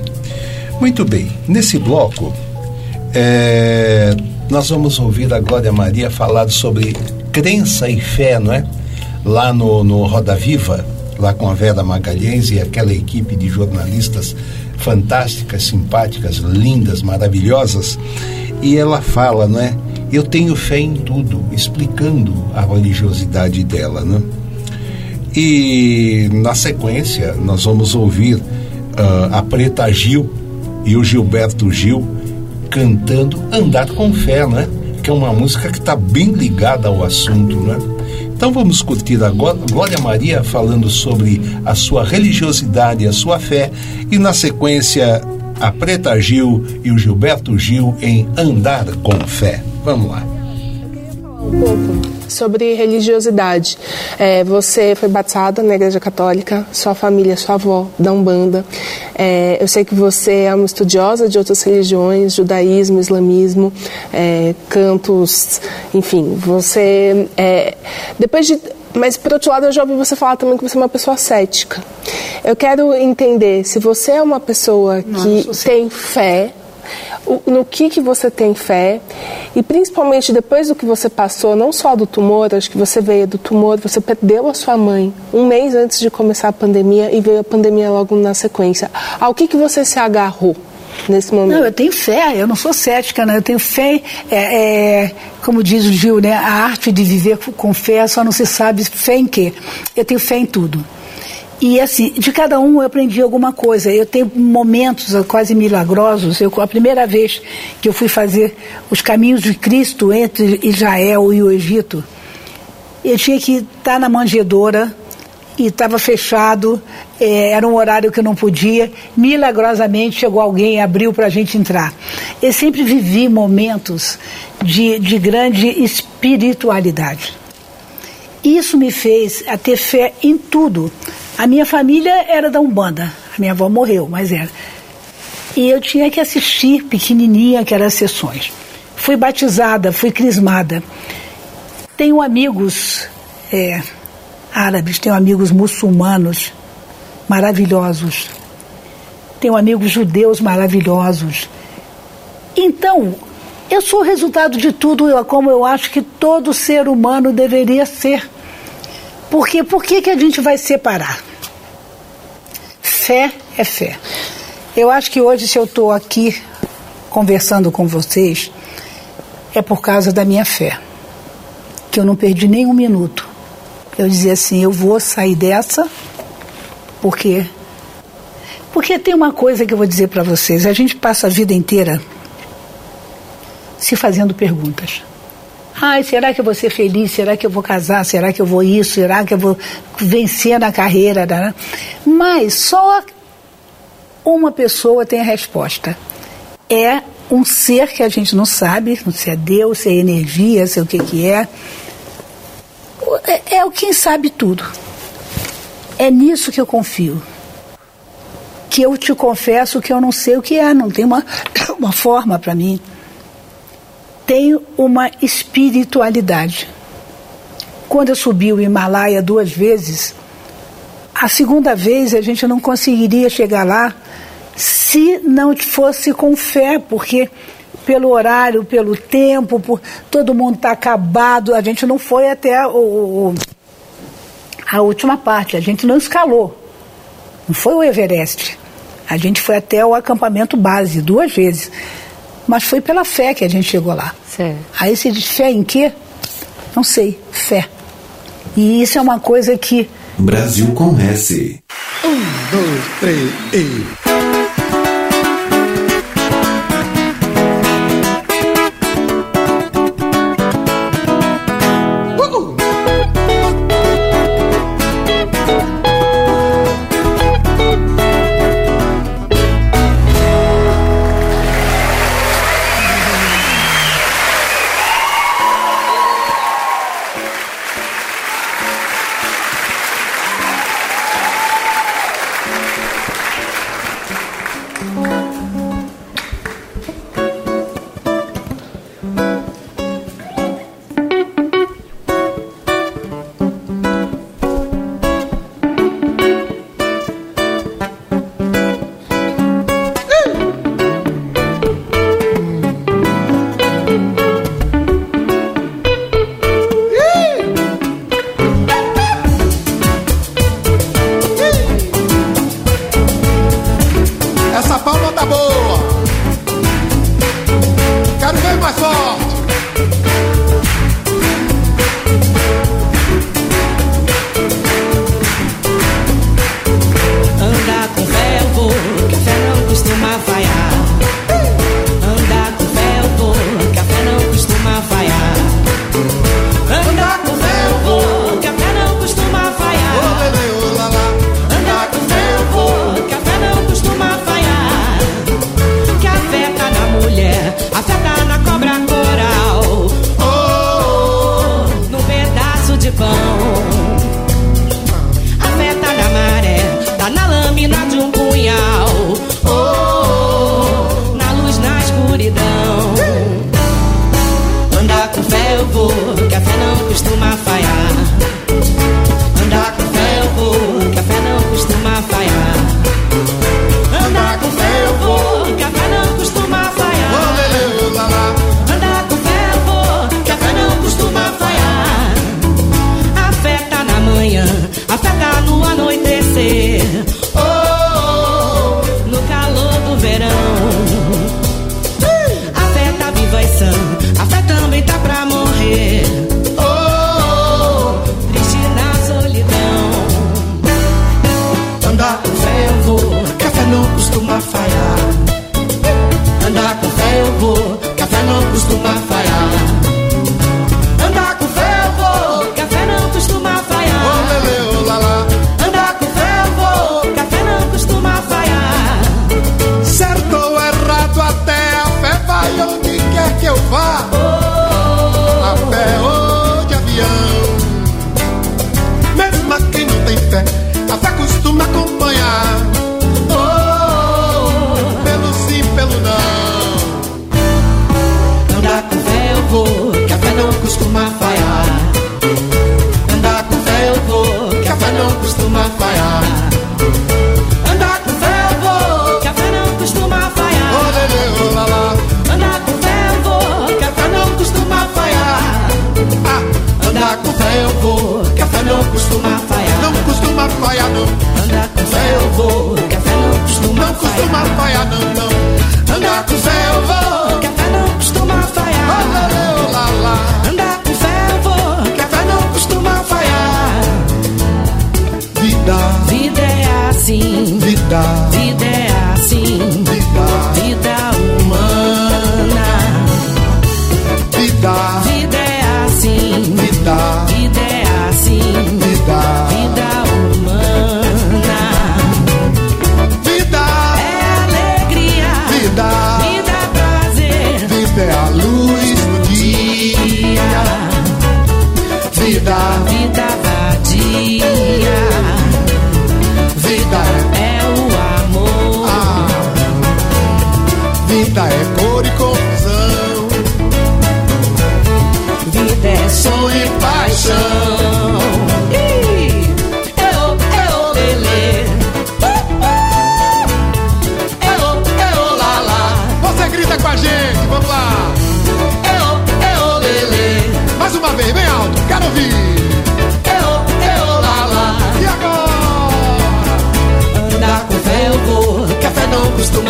Muito bem. Nesse bloco, é, nós vamos ouvir a Glória Maria falar sobre crença e fé, não é? Lá no, no Roda Viva, lá com a Vera Magalhães e aquela equipe de jornalistas fantásticas, simpáticas, lindas, maravilhosas. E ela fala, não é? Eu tenho fé em tudo, explicando a religiosidade dela, né? E na sequência nós vamos ouvir uh, a Preta Gil e o Gilberto Gil cantando Andar com Fé, né? Que é uma música que está bem ligada ao assunto, né? Então vamos curtir agora Glória Maria falando sobre a sua religiosidade, a sua fé, e na sequência a Preta Gil e o Gilberto Gil em Andar com Fé. Vamos lá. Um pouco sobre religiosidade. É, você foi batizada na Igreja Católica, sua família, sua avó, da Umbanda. É, eu sei que você é uma estudiosa de outras religiões, judaísmo, islamismo, é, cantos, enfim. Você, é, depois de mas, por outro lado, eu já ouvi você falar também que você é uma pessoa cética. Eu quero entender se você é uma pessoa que tem fé, no que, que você tem fé e principalmente depois do que você passou, não só do tumor, acho que você veio do tumor, você perdeu a sua mãe um mês antes de começar a pandemia e veio a pandemia logo na sequência. Ao que, que você se agarrou? Nesse momento. Não, eu tenho fé, eu não sou cética, né? eu tenho fé, é, é, como diz o Gil, né? a arte de viver com fé só não se sabe fé em quê. Eu tenho fé em tudo. E assim, de cada um eu aprendi alguma coisa. Eu tenho momentos quase milagrosos. Eu, a primeira vez que eu fui fazer os caminhos de Cristo entre Israel e o Egito, eu tinha que estar na manjedoura e estava fechado, é, era um horário que eu não podia. Milagrosamente chegou alguém e abriu para a gente entrar. Eu sempre vivi momentos de, de grande espiritualidade. Isso me fez a ter fé em tudo. A minha família era da Umbanda. A minha avó morreu, mas era. E eu tinha que assistir pequenininha aquelas sessões. Fui batizada, fui crismada. Tenho amigos é, árabes, tenho amigos muçulmanos maravilhosos. Tenho amigos judeus maravilhosos. Então, eu sou o resultado de tudo, como eu acho que todo ser humano deveria ser. Porque por que, que a gente vai separar? Fé é fé. Eu acho que hoje, se eu estou aqui conversando com vocês, é por causa da minha fé. Que eu não perdi nem um minuto. Eu dizia assim: eu vou sair dessa, porque. Porque tem uma coisa que eu vou dizer para vocês: a gente passa a vida inteira se fazendo perguntas. Ai, será que eu vou ser feliz? Será que eu vou casar? Será que eu vou isso? Será que eu vou vencer na carreira? Mas só uma pessoa tem a resposta. É um ser que a gente não sabe, se é Deus, se é energia, se é o que, que é. é. É o quem sabe tudo. É nisso que eu confio. Que eu te confesso que eu não sei o que é, não tem uma, [COUGHS] uma forma para mim tem uma espiritualidade. Quando eu subi o Himalaia duas vezes, a segunda vez a gente não conseguiria chegar lá se não fosse com fé, porque pelo horário, pelo tempo, por todo mundo está acabado, a gente não foi até o, a última parte, a gente não escalou. Não foi o Everest. A gente foi até o acampamento base duas vezes. Mas foi pela fé que a gente chegou lá. Certo. Aí se diz fé em quê? Não sei, fé. E isso é uma coisa que. Brasil com S. Um, dois, três e.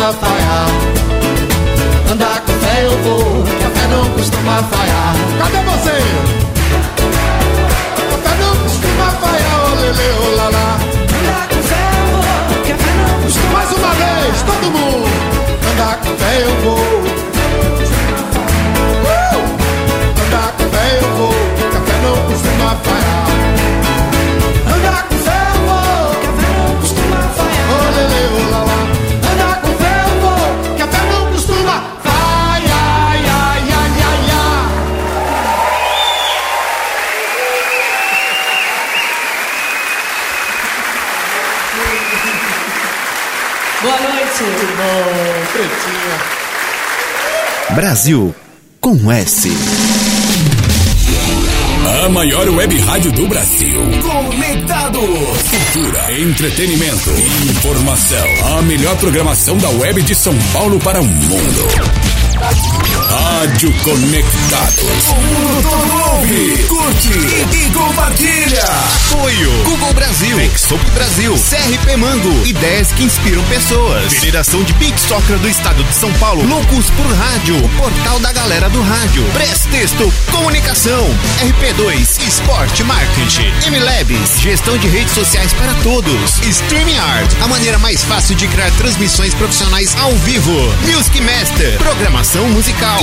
costuma falhar. Andar com fé eu vou, que a fé não costuma falhar. Cadê você? A fé não costuma falhar, olele, oh, olalá. Oh, Andar com fé eu vou, que a fé não costuma falhar. Mais uma vez, todo mundo. Andar com fé eu vou. Brasil com S. A maior web rádio do Brasil. Comentado, Cultura, entretenimento, informação. A melhor programação da web de São Paulo para o mundo. Rádio Conectados. O mundo ouve, curte e, e compartilha. Apoio. Google Brasil. Exop Brasil. CRP Mango. Ideias que inspiram pessoas. Federação de Pit Soccer do Estado de São Paulo. Loucos por Rádio. Portal da Galera do Rádio. Prestexto. Comunicação. RP2. Esporte Marketing. MLabs. Gestão de redes sociais para todos. StreamYard. A maneira mais fácil de criar transmissões profissionais ao vivo. Music Master. Programação musical.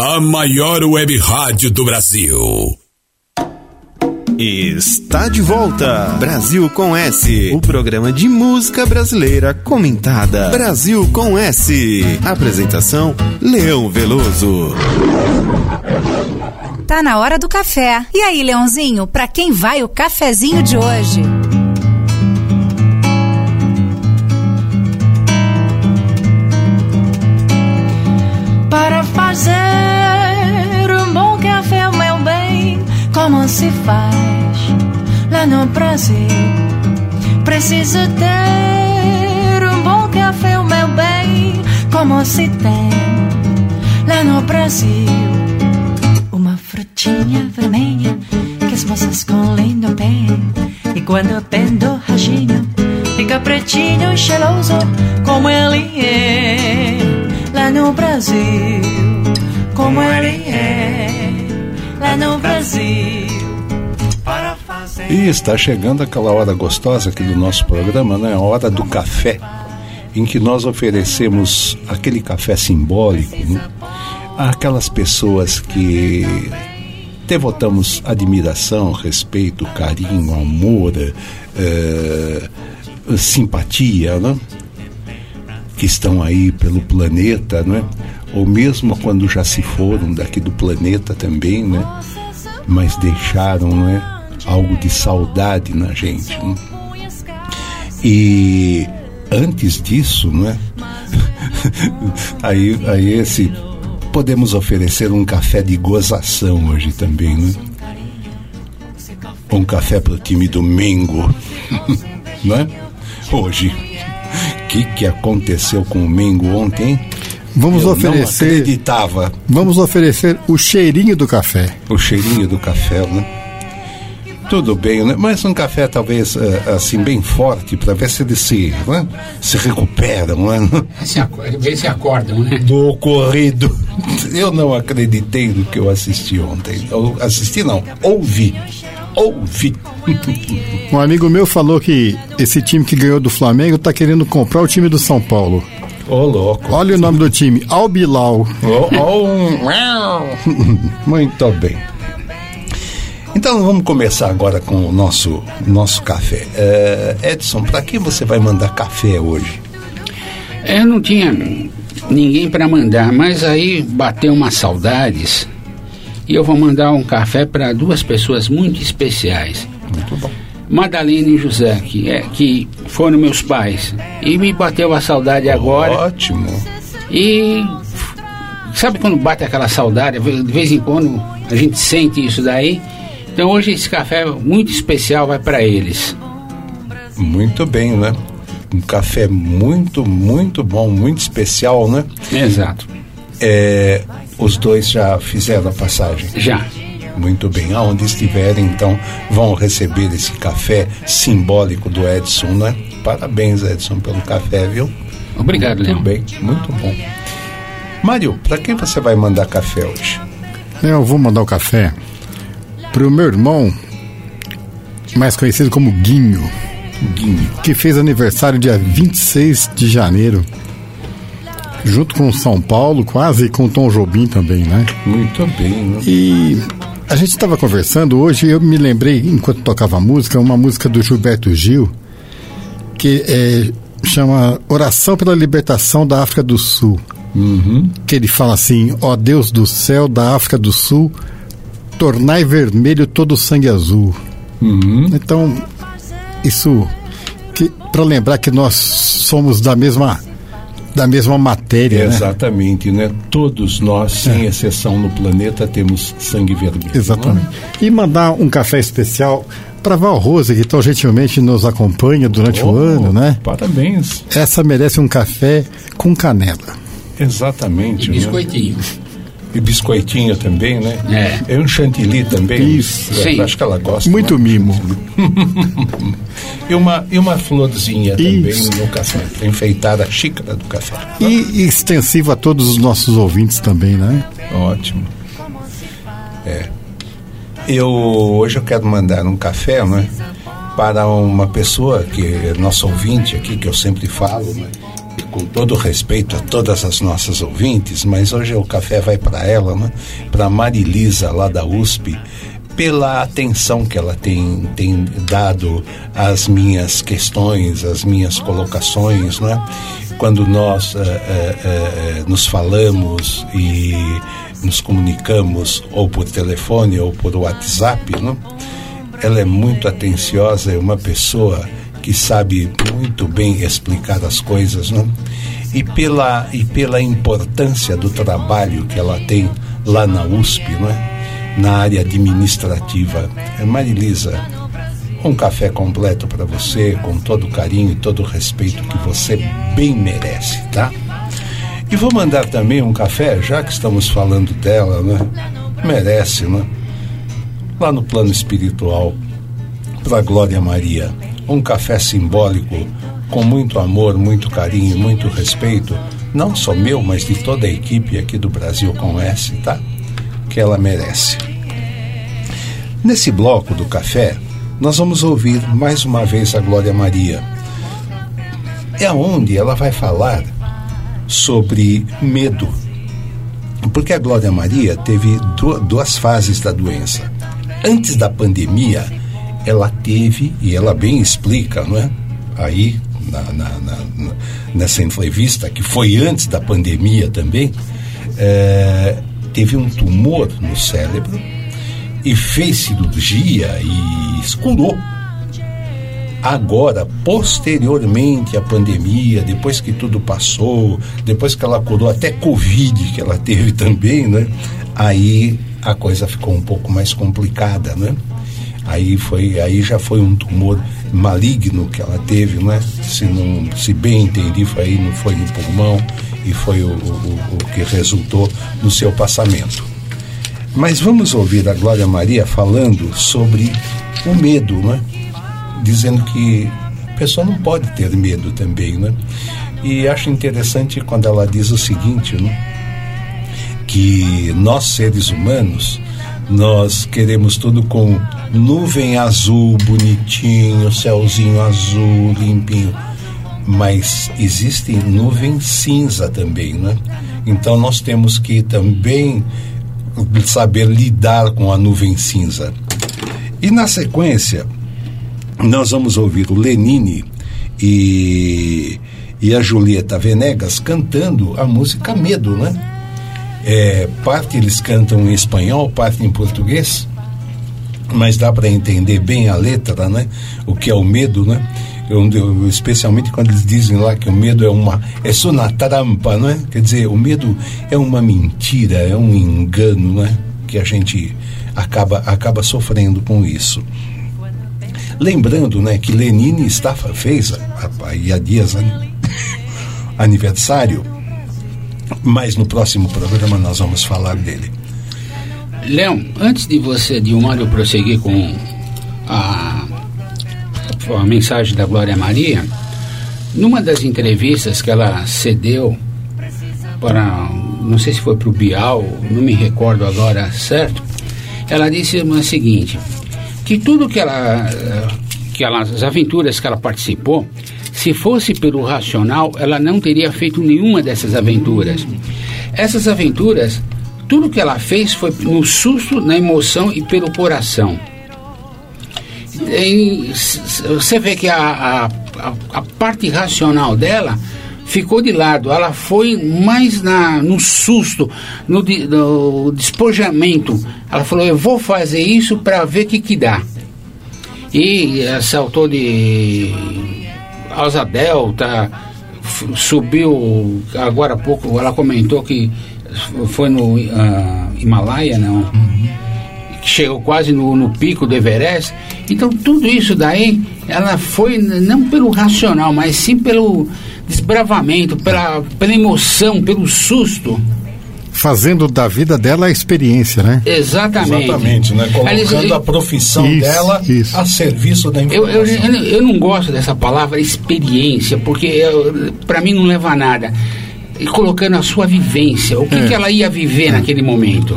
A maior web rádio do Brasil. Está de volta. Brasil com S. O programa de música brasileira comentada. Brasil com S. Apresentação: Leão Veloso. Tá na hora do café. E aí, Leãozinho, pra quem vai o cafezinho de hoje? Como se faz lá no Brasil? Preciso ter um bom café, meu bem, como se tem lá no Brasil. Uma frutinha vermelha que as moças colhem no pé. E quando tem do rajinho, fica pretinho e cheiroso como ele é lá no Brasil. Como ele é no Brasil. E está chegando aquela hora gostosa aqui do nosso programa, né? A hora do café, em que nós oferecemos aquele café simbólico né? àquelas pessoas que devotamos admiração, respeito, carinho, amor, eh, simpatia, né? que estão aí pelo planeta, né? Ou mesmo quando já se foram daqui do planeta também, né? mas deixaram né? algo de saudade na gente. Né? E antes disso, né? [LAUGHS] aí, aí esse podemos oferecer um café de gozação hoje também, né? Um café para o time do Mengo, [LAUGHS] não é? Hoje, o que, que aconteceu com o Mengo ontem? Vamos Eu oferecer. Não acreditava. Vamos oferecer o cheirinho do café. O cheirinho do café, né? Tudo bem, né? mas um café talvez eh, assim bem forte para ver se eles se, né? se recuperam, né? Se vê se acordam, né? do ocorrido. Eu não acreditei no que eu assisti ontem. Eu assisti não, ouvi. Ouvi. Um amigo meu falou que esse time que ganhou do Flamengo tá querendo comprar o time do São Paulo. Ô, louco. Olha o nome do time, Albilau. Ó, um- [LAUGHS] Muito bem. Então vamos começar agora com o nosso, nosso café. Eh, Edson, para quem você vai mandar café hoje? Eu não tinha ninguém para mandar, mas aí bateu umas saudades e eu vou mandar um café para duas pessoas muito especiais. Muito bom. Madalena e José, que, é, que foram meus pais. E me bateu a saudade agora. Ótimo. E sabe quando bate aquela saudade? De vez em quando a gente sente isso daí. Então hoje esse café muito especial vai para eles. Muito bem, né? Um café muito, muito bom, muito especial, né? Exato. É, os dois já fizeram a passagem? Já. Muito bem. Aonde estiverem, então, vão receber esse café simbólico do Edson, né? Parabéns, Edson, pelo café, viu? Obrigado, Muito bem, muito bom. Mário, para quem você vai mandar café hoje? Eu vou mandar o café pro meu irmão, mais conhecido como Guinho, Guinho. que fez aniversário dia 26 de janeiro, junto com o São Paulo, quase e com o Tom Jobim também, né? Muito bem, né? E a gente estava conversando hoje, eu me lembrei, enquanto tocava música, uma música do Gilberto Gil, que é, chama Oração pela Libertação da África do Sul. Que ele fala assim: Ó Deus do céu da África do Sul, tornai vermelho todo o sangue azul. Então, isso para lembrar que nós somos da mesma da mesma matéria, né? Exatamente, né? Todos nós, sem exceção no planeta, temos sangue vermelho. Exatamente. não E mandar um café especial para Val Rose, que tão gentilmente nos acompanha durante o Oh, ano, né? Parabéns. Essa merece um café com canela. Exatamente. E né? E biscoitinho também, né? É. É um chantilly também. Isso. Sim. Acho que ela gosta. Muito né? mimo. [LAUGHS] e, uma, e uma florzinha Isso. também no café, para enfeitar a xícara do café. E extensivo a todos os nossos ouvintes também, né? Ótimo. É. Eu hoje eu quero mandar um café, né? Para uma pessoa que é nosso ouvinte aqui, que eu sempre falo, né? Com todo respeito a todas as nossas ouvintes, mas hoje o café vai para ela, né? Para Marilisa lá da USP, pela atenção que ela tem, tem dado às minhas questões, às minhas colocações, né? Quando nós eh, eh, eh, nos falamos e nos comunicamos ou por telefone ou por WhatsApp, né? Ela é muito atenciosa, é uma pessoa que sabe muito bem explicar as coisas, né? E pela, e pela importância do trabalho que ela tem lá na USP, né? na área administrativa. Marilisa, um café completo para você, com todo o carinho e todo o respeito que você bem merece, tá? E vou mandar também um café, já que estamos falando dela, né? Merece, né? Lá no plano espiritual, para Glória Maria. Um café simbólico, com muito amor, muito carinho, muito respeito, não só meu, mas de toda a equipe aqui do Brasil com S, tá? Que ela merece. Nesse bloco do café, nós vamos ouvir mais uma vez a Glória Maria. É onde ela vai falar sobre medo. Porque a Glória Maria teve duas fases da doença. Antes da pandemia, ela teve, e ela bem explica, não é? Aí, na, na, na, nessa entrevista, que foi antes da pandemia também, é, teve um tumor no cérebro e fez cirurgia e curou. Agora, posteriormente à pandemia, depois que tudo passou, depois que ela curou até Covid que ela teve [LAUGHS] também, né? Aí a coisa ficou um pouco mais complicada, né? Aí foi, aí já foi um tumor maligno que ela teve, né? Se não, se bem entendi, foi aí não foi no pulmão e foi o, o, o que resultou no seu passamento. Mas vamos ouvir a Glória Maria falando sobre o medo, né? Dizendo que a pessoa não pode ter medo também, né? E acho interessante quando ela diz o seguinte, né? Que nós seres humanos, nós queremos tudo com nuvem azul, bonitinho, céuzinho azul, limpinho. Mas existe nuvem cinza também, né? Então nós temos que também saber lidar com a nuvem cinza. E na sequência, nós vamos ouvir o Lenine e, e a Julieta Venegas cantando a música Medo, né? É, parte eles cantam em espanhol, parte em português, mas dá para entender bem a letra, né? O que é o medo, né? Eu, eu, especialmente quando eles dizem lá que o medo é uma é uma trampa, não é? Quer dizer, o medo é uma mentira, é um engano, não é? Que a gente acaba acaba sofrendo com isso. Lembrando, né, que Lenine está, fez há dias [LAUGHS] aniversário, mas no próximo programa nós vamos falar dele. Leão, antes de você, de um Mário prosseguir com a a mensagem da Glória Maria, numa das entrevistas que ela cedeu para, não sei se foi para o Bial, não me recordo agora certo, ela disse o seguinte, que tudo que ela, que ela, as aventuras que ela participou, se fosse pelo racional, ela não teria feito nenhuma dessas aventuras. Essas aventuras, tudo que ela fez foi no susto, na emoção e pelo coração você vê que a, a, a, parte racional dela ficou de lado. Ela foi mais na, no susto, no, no despojamento. Ela falou: Eu vou fazer isso para ver o que, que dá. E saltou de asa delta, subiu. Agora há pouco ela comentou que foi no uh, Himalaia, não? Uhum chegou quase no, no pico do Everest. Então tudo isso daí, ela foi não pelo racional, mas sim pelo desbravamento, pela, pela emoção, pelo susto. Fazendo da vida dela a experiência, né? Exatamente. Exatamente, né? Colocando a profissão isso, dela isso. a serviço da informação. Eu, eu, eu, não gosto dessa palavra experiência, porque para mim não leva a nada. E colocando a sua vivência, o que, é. que ela ia viver é. naquele momento.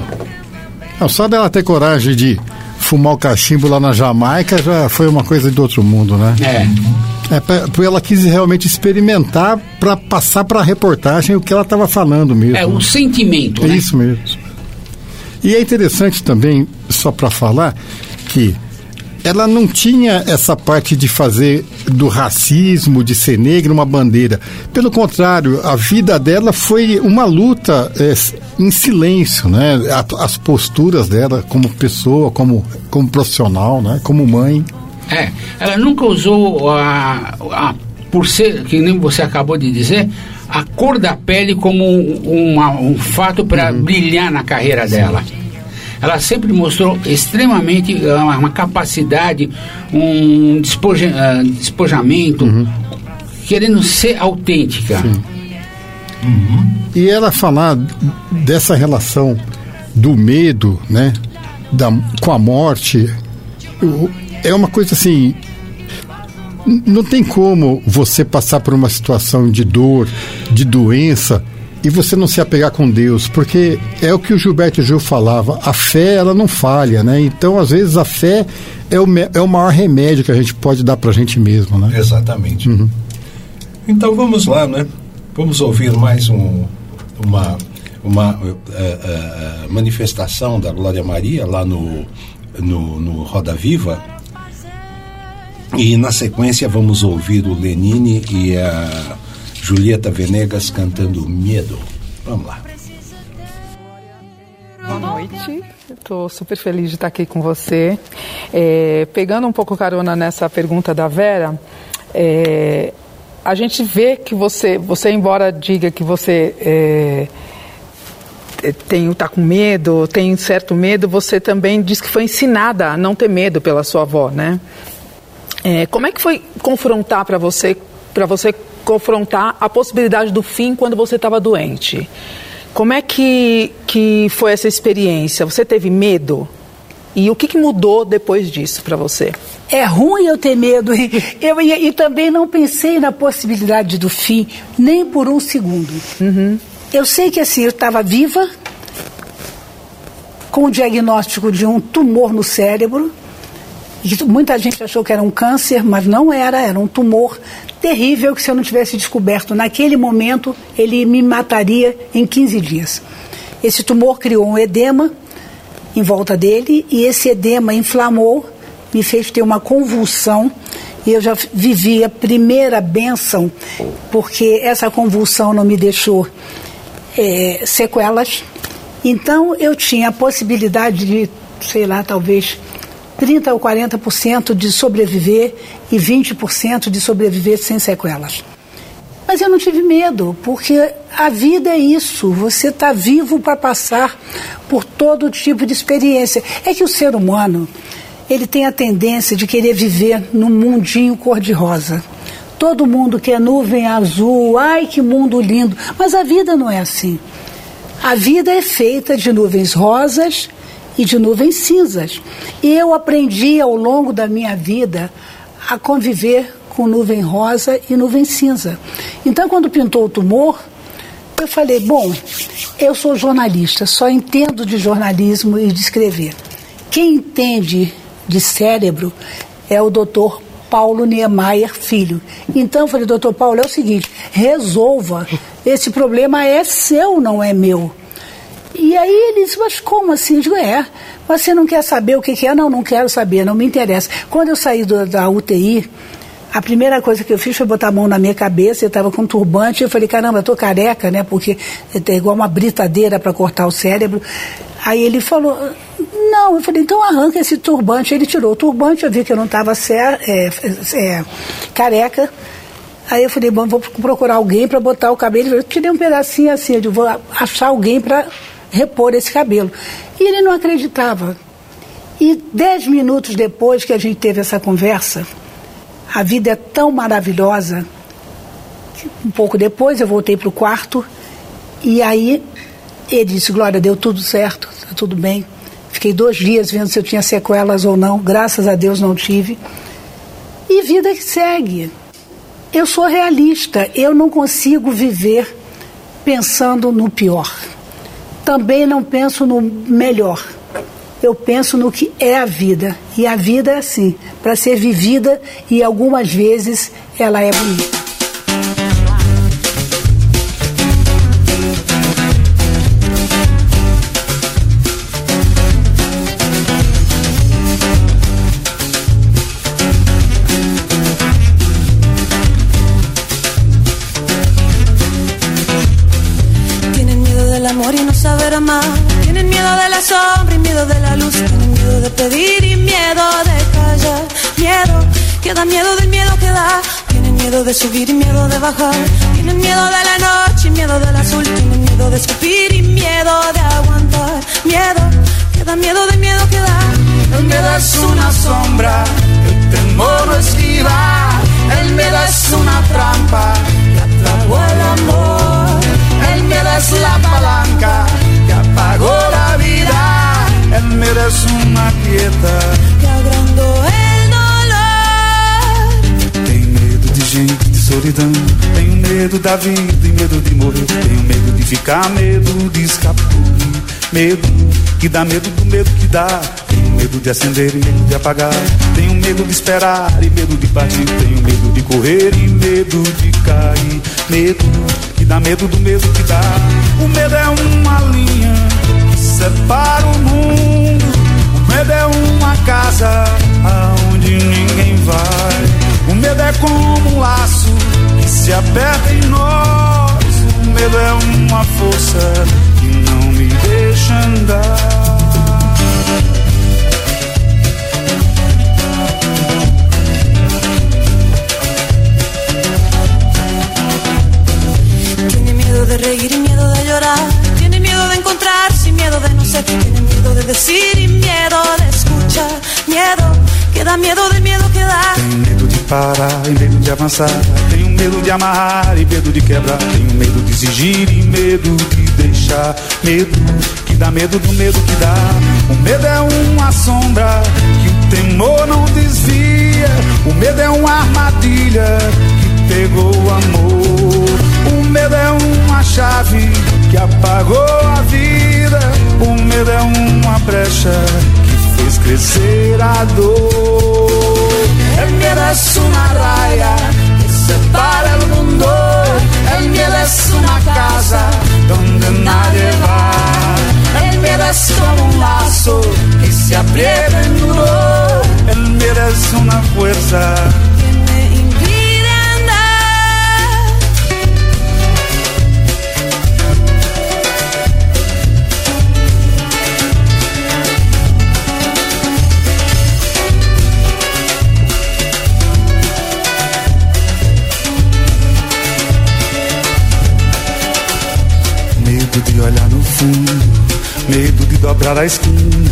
Não, só dela ter coragem de fumar o cachimbo lá na Jamaica já foi uma coisa de outro mundo, né? É. É, ela quis realmente experimentar para passar para a reportagem o que ela estava falando mesmo. É, o sentimento, É né? isso mesmo. E é interessante também, só para falar, que ela não tinha essa parte de fazer do racismo, de ser negra, uma bandeira. Pelo contrário, a vida dela foi uma luta é, em silêncio, né? As posturas dela como pessoa, como, como profissional, né? Como mãe. É, ela nunca usou a, a- por ser, que nem você acabou de dizer, a cor da pele como um, uma- um fato para brilhar na carreira dela. Ela sempre mostrou extremamente uma, uma capacidade, um despoja- ah, despojamento, querendo ser autêntica. E ela falar dessa relação do medo, né, da, com a morte, o- é uma coisa assim. Não tem como você passar por uma situação de dor, de doença, e você não se apegar com Deus, porque é o que o Gilberto Gil falava, a fé ela não falha, né? Então, às vezes, a fé é o, é o maior remédio que a gente pode dar pra gente mesmo, né? Exatamente. Então vamos lá, né? Vamos ouvir mais um, uma, uma eh, eh, manifestação da Glória Maria lá no, no, no Roda Viva. E na sequência vamos ouvir o Lenine e a Julieta Venegas cantando Medo. Vamos lá. Boa noite, estou super feliz de estar aqui com você. É, pegando um pouco carona nessa pergunta da Vera, é, a gente vê que você, você embora diga que você é, tem tá com medo, tem certo medo, você também diz que foi ensinada a não ter medo pela sua avó, né? É, como é que foi confrontar para você, para você confrontar a possibilidade do fim quando você estava doente? Como é que, que foi essa experiência? Você teve medo? E o que, que mudou depois disso para você? É ruim eu ter medo. E, eu, e, e também não pensei na possibilidade do fim, nem por um segundo. Eu sei que assim, eu estava viva, com o diagnóstico de um tumor no cérebro. E muita gente achou que era um câncer, mas não era, era um tumor terrível que se eu não tivesse descoberto naquele momento, ele me mataria em 15 dias. Esse tumor criou um edema em volta dele e esse edema inflamou, me fez ter uma convulsão e eu já vivi a primeira benção porque essa convulsão não me deixou eh, sequelas. Então eu tinha a possibilidade de, sei lá, talvez 30 ou 40% de sobreviver e 20% de sobreviver sem sequelas. Mas eu não tive medo, porque a vida é isso. Você está vivo para passar por todo tipo de experiência. É que o ser humano ele tem a tendência de querer viver num mundinho cor-de-rosa. Todo mundo quer nuvem azul, ai que mundo lindo. Mas a vida não é assim. A vida é feita de nuvens rosas e de nuvens cinzas. E eu aprendi ao longo da minha vida a conviver com nuvem rosa e nuvem cinza. Então, quando pintou o tumor, eu falei: bom, eu sou jornalista, só entendo de jornalismo e de escrever. Quem entende de cérebro é o doutor Paulo Niemeyer Filho. Então, eu falei: doutor Paulo, é o seguinte, resolva. Esse problema é seu, não é meu. E aí ele disse, mas como assim? Eu digo, é, você não quer saber o que, que é? Não, não quero saber, não me interessa. Quando eu saí do, da UTI, a primeira coisa que eu fiz foi botar a mão na minha cabeça, eu estava com um turbante, eu falei, caramba, eu tô careca, né? Porque é igual uma britadeira para cortar o cérebro. Aí ele falou, não, eu falei, então arranca esse turbante. Ele tirou o turbante, eu vi que eu não estava é, é, careca. Aí eu falei, bom, vou procurar alguém para botar o cabelo. Eu tirei um pedacinho assim, eu vou achar alguém para repor esse cabelo. E ele não acreditava. E dez minutos depois que a gente teve essa conversa, a vida é tão maravilhosa. Um pouco depois eu voltei para o quarto e aí ele disse, Glória, deu tudo certo, tá tudo bem. Fiquei dois dias vendo se eu tinha sequelas ou não, graças a Deus não tive. E vida que segue. Eu sou realista, eu não consigo viver pensando no pior. Também não penso no melhor. eu penso no que é a vida. E a vida é assim, para ser vivida e algumas vezes ela é bonita. De subir y miedo de bajar. Tienen miedo de la noche y miedo del azul. Tienen miedo de escupir y miedo de aguantar. Miedo, que da miedo del miedo que da. El miedo es una sombra, el temor no esquiva. El miedo es una trampa que atrapó el amor. El miedo es la palanca que apagó la vida. El miedo es una quieta que agrandou el gente, de solidão. Tenho medo da vida e medo de morrer. Tenho medo de ficar, medo de escapulir. Medo que dá medo do medo que dá. Tenho medo de acender e medo de apagar. Tenho medo de esperar e medo de partir. Tenho medo de correr e medo de cair. Medo que dá medo do medo que dá. O medo é uma linha que separa o mundo. O medo é uma casa aonde ninguém vai. O medo é como um laço que se aperta em nós. O medo é uma força que não me deixa andar. Tiene miedo de reír y miedo de llorar. Tiene miedo de encontrarse y miedo de no ser. Tiene miedo de decir y miedo de escuchar. Miedo, que da miedo del miedo que da. Parar e medo de avançar. Tenho medo de amarrar e medo de quebrar. Tenho medo de exigir e medo de deixar. Medo que dá medo do medo que dá. O medo é uma sombra que o temor não desvia. O medo é uma armadilha que pegou o amor. O medo é uma chave que apagou a vida. O medo é uma brecha que fez crescer a dor. El miedo es una raya que separa el mundo. El miedo es una casa donde nadie va. El miedo es como un lazo que se aprieta en nudo. El miedo es una fuerza de olhar no fundo, medo de dobrar a esquina,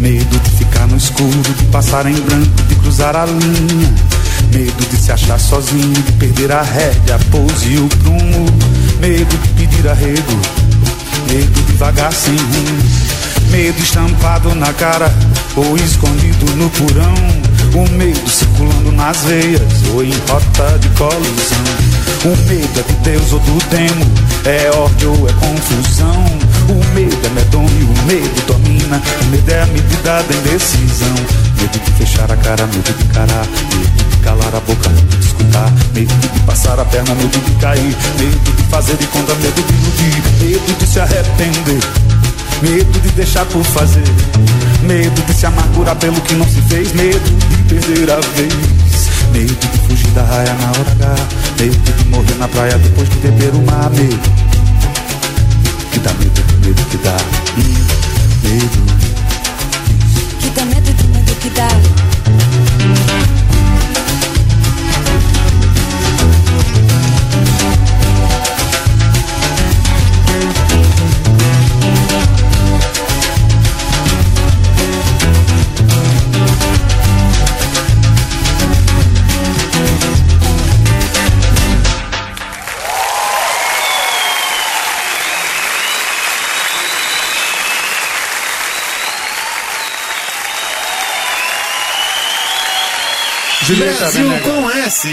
medo de ficar no escuro, de passar em branco, de cruzar a linha, medo de se achar sozinho, de perder a rédea, a pose e o prumo, medo de pedir arrego, medo de vagar sem rumo, medo estampado na cara ou escondido no porão, o medo circulando nas veias ou em rota de colisão. O medo é de Deus ou do demo, é ódio é confusão. O medo é medonho, o medo domina, o medo é a medida da indecisão. Medo de fechar a cara, medo de encarar, medo de calar a boca, medo de escutar, medo de passar a perna, medo de cair, medo de fazer de conta, medo de iludir, medo de se arrepender. Medo de deixar por fazer, medo de se amargurar pelo que não se fez, medo de perder a vez, medo de fugir da raia na hora H, medo de morrer na praia depois de beber o mar, medo que dá medo, medo que dá, medo. Brasil né, né, né, com S.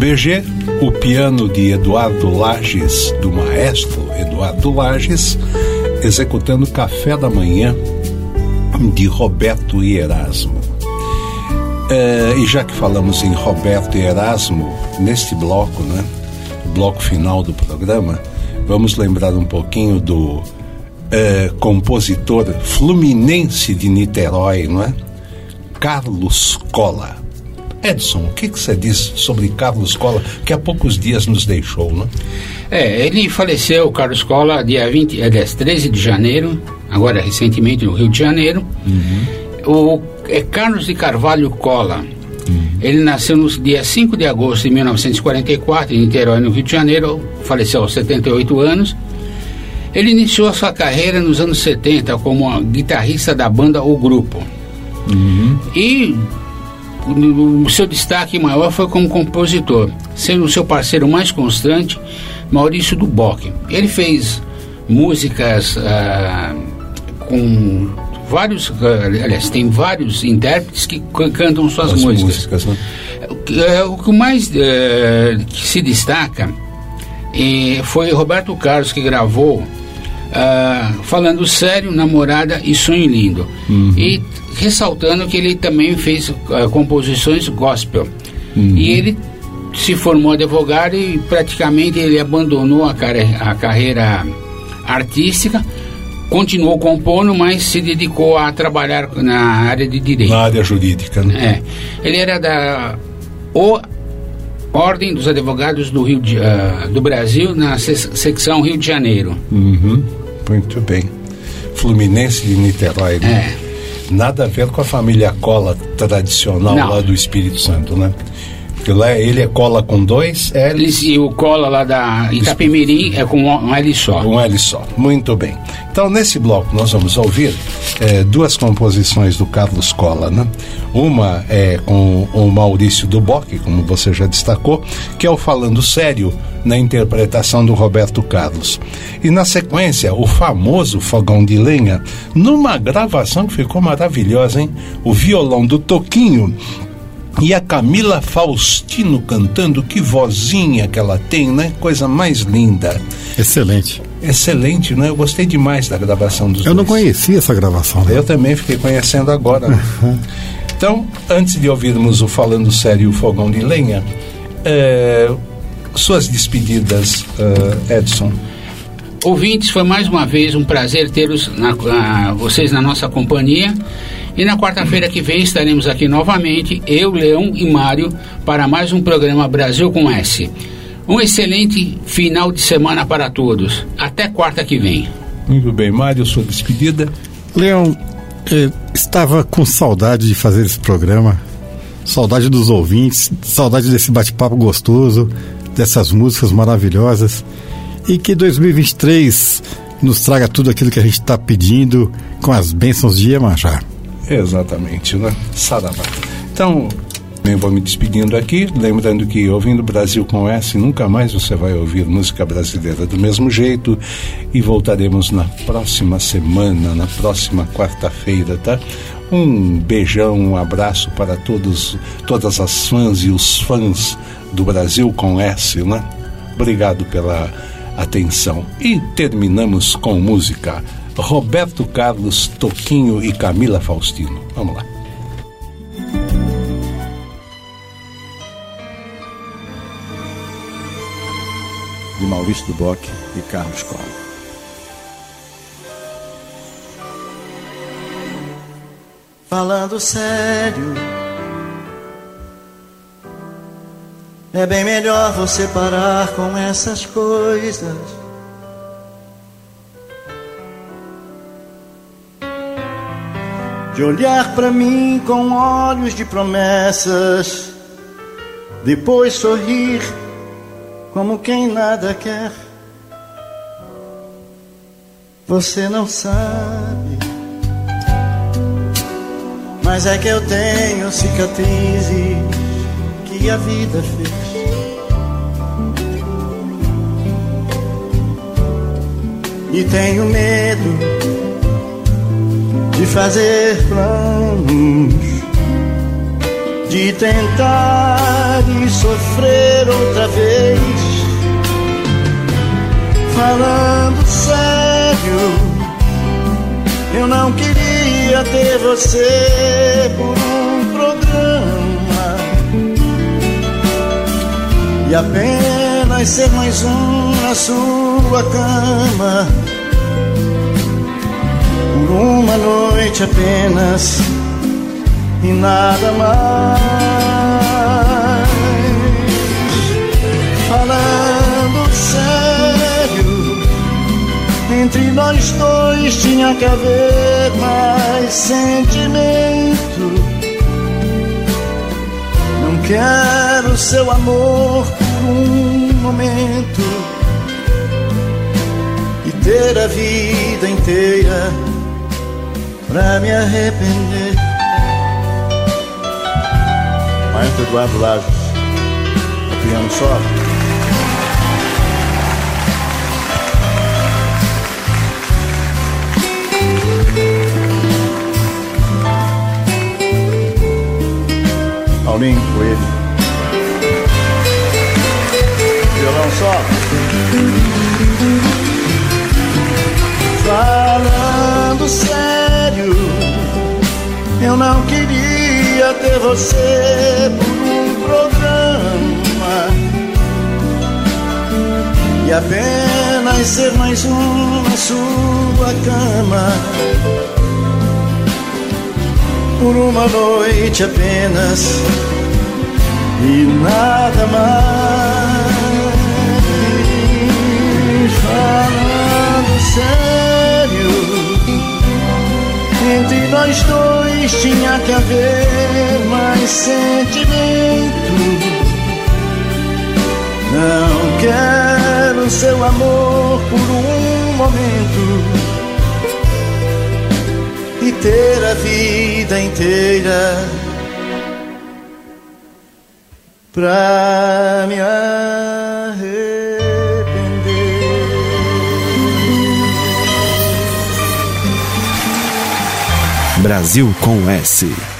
BG o piano de Eduardo Lages, do maestro Eduardo Lages, executando Café da Manhã de Roberto e Erasmo. É, e já que falamos em Roberto e Erasmo, neste bloco, né, bloco final do programa, vamos lembrar um pouquinho do é, compositor fluminense de Niterói, não é? Carlos Cola. Edson, o que, que você diz sobre Carlos Cola, que há poucos dias nos deixou, né? É, ele faleceu, Carlos Cola, dia 20, aliás, 13 de janeiro, agora recentemente no Rio de Janeiro. O é Carlos de Carvalho Cola. Ele nasceu no dia 5 de agosto de 1944, em Niterói, no Rio de Janeiro, faleceu aos 78 anos. Ele iniciou a sua carreira nos anos 70 como guitarrista da banda O Grupo. E o seu destaque maior foi como compositor, sendo o seu parceiro mais constante Maurício Duboc. Ele fez músicas ah, com vários, ah, aliás, tem vários intérpretes que cantam suas As músicas. músicas, né? O que- é, mais eh, que se destaca eh, foi Roberto Carlos que gravou ah, Falando Sério, Namorada e Sonho Lindo. E ressaltando que ele também fez ah, composições gospel. E ele se formou advogado e praticamente ele abandonou a, care- a carreira artística, continuou compondo, mas se dedicou a trabalhar na área de direito. Na área jurídica, né? É. Ele era da o Ordem dos Advogados do Rio de, ah, do Brasil na se- secção Rio de Janeiro. Uhum. Muito bem. Fluminense de Niterói, né? Nada a ver com a família Cola tradicional Não. lá do Espírito Santo, né? Lá ele é cola com dois L's. E o cola lá da Itapemirim é com um L só. Um L só. Muito bem. Então, nesse bloco, nós vamos ouvir eh, duas composições do Carlos Cola, né? Uma é com o Maurício Duboc, como você já destacou, que é o Falando Sério, na interpretação do Roberto Carlos. E na sequência, o famoso Fogão de Lenha, numa gravação que ficou maravilhosa, hein? O violão do Toquinho e a Camila Faustino cantando, que vozinha que ela tem, né? Coisa mais linda. Excelente. Excelente, né? Eu gostei demais da gravação dos Eu não dois. conhecia essa gravação. Eu também fiquei conhecendo agora. né? Então, antes de ouvirmos o Falando Sério e o Fogão de Lenha, eh, suas despedidas, eh, Edson. Ouvintes, foi mais uma vez um prazer tê-los, na- ah, vocês na nossa companhia. E na quarta-feira que vem estaremos aqui novamente, eu, Leão e Mário, para mais um programa Brasil com S. Um excelente final de semana para todos. Até quarta que vem. Muito bem, Mário, sua despedida. Leão, eh, estava com saudade de fazer esse programa, saudade dos ouvintes, saudade desse bate-papo gostoso, dessas músicas maravilhosas. E que 2023 nos traga tudo aquilo que a gente está pedindo com as bênçãos de Iemanjá. Exatamente, né? Saravá. Então, eu vou me despedindo aqui, lembrando que ouvindo Brasil com S, nunca mais você vai ouvir música brasileira do mesmo jeito. E voltaremos na próxima semana, na próxima quarta-feira, tá? Um beijão, um abraço para todos, todas as fãs e os fãs do Brasil com S, né? Obrigado pela atenção. E terminamos com música. Roberto Carlos, Toquinho e Camila Faustino. Vamos lá. de Maurício Duboc e Carlos Cola. Falando sério, é bem melhor você parar com essas coisas. De olhar pra mim com olhos de promessas, depois sorrir como quem nada quer. Você não sabe, mas é que eu tenho cicatrizes que a vida fez. E tenho medo de fazer planos, de tentar e sofrer outra vez. Falando sério, eu não queria ter você por um programa e apenas ser mais um na sua cama uma noite apenas e nada mais. Falando sério, entre nós dois tinha que haver mais sentimento. Não quero seu amor por um momento e ter a vida inteira pra me arrepender. Maestro Eduardo Lajos, piano solo. Paulinho Coelho. Violão solo. Falando sério, eu não queria ter você por um programa. E apenas ser mais um na sua cama. Por uma noite apenas. E nada mais. Entre nós dois tinha que haver mais sentimento. Não quero seu amor por um momento e ter a vida inteira pra me arrepender. Brasil com S.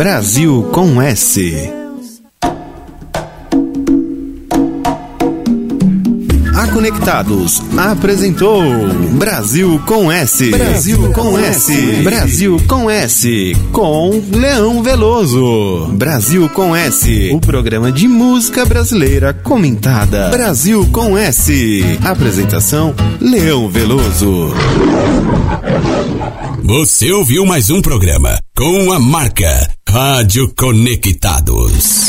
Brasil com S. A Conectados apresentou Brasil com S. Brasil com S. Brasil com S. Com Leão Veloso. Brasil com S. O programa de música brasileira comentada. Brasil com S. Apresentação Leão Veloso. Você ouviu mais um programa com a marca Rádio Conectados.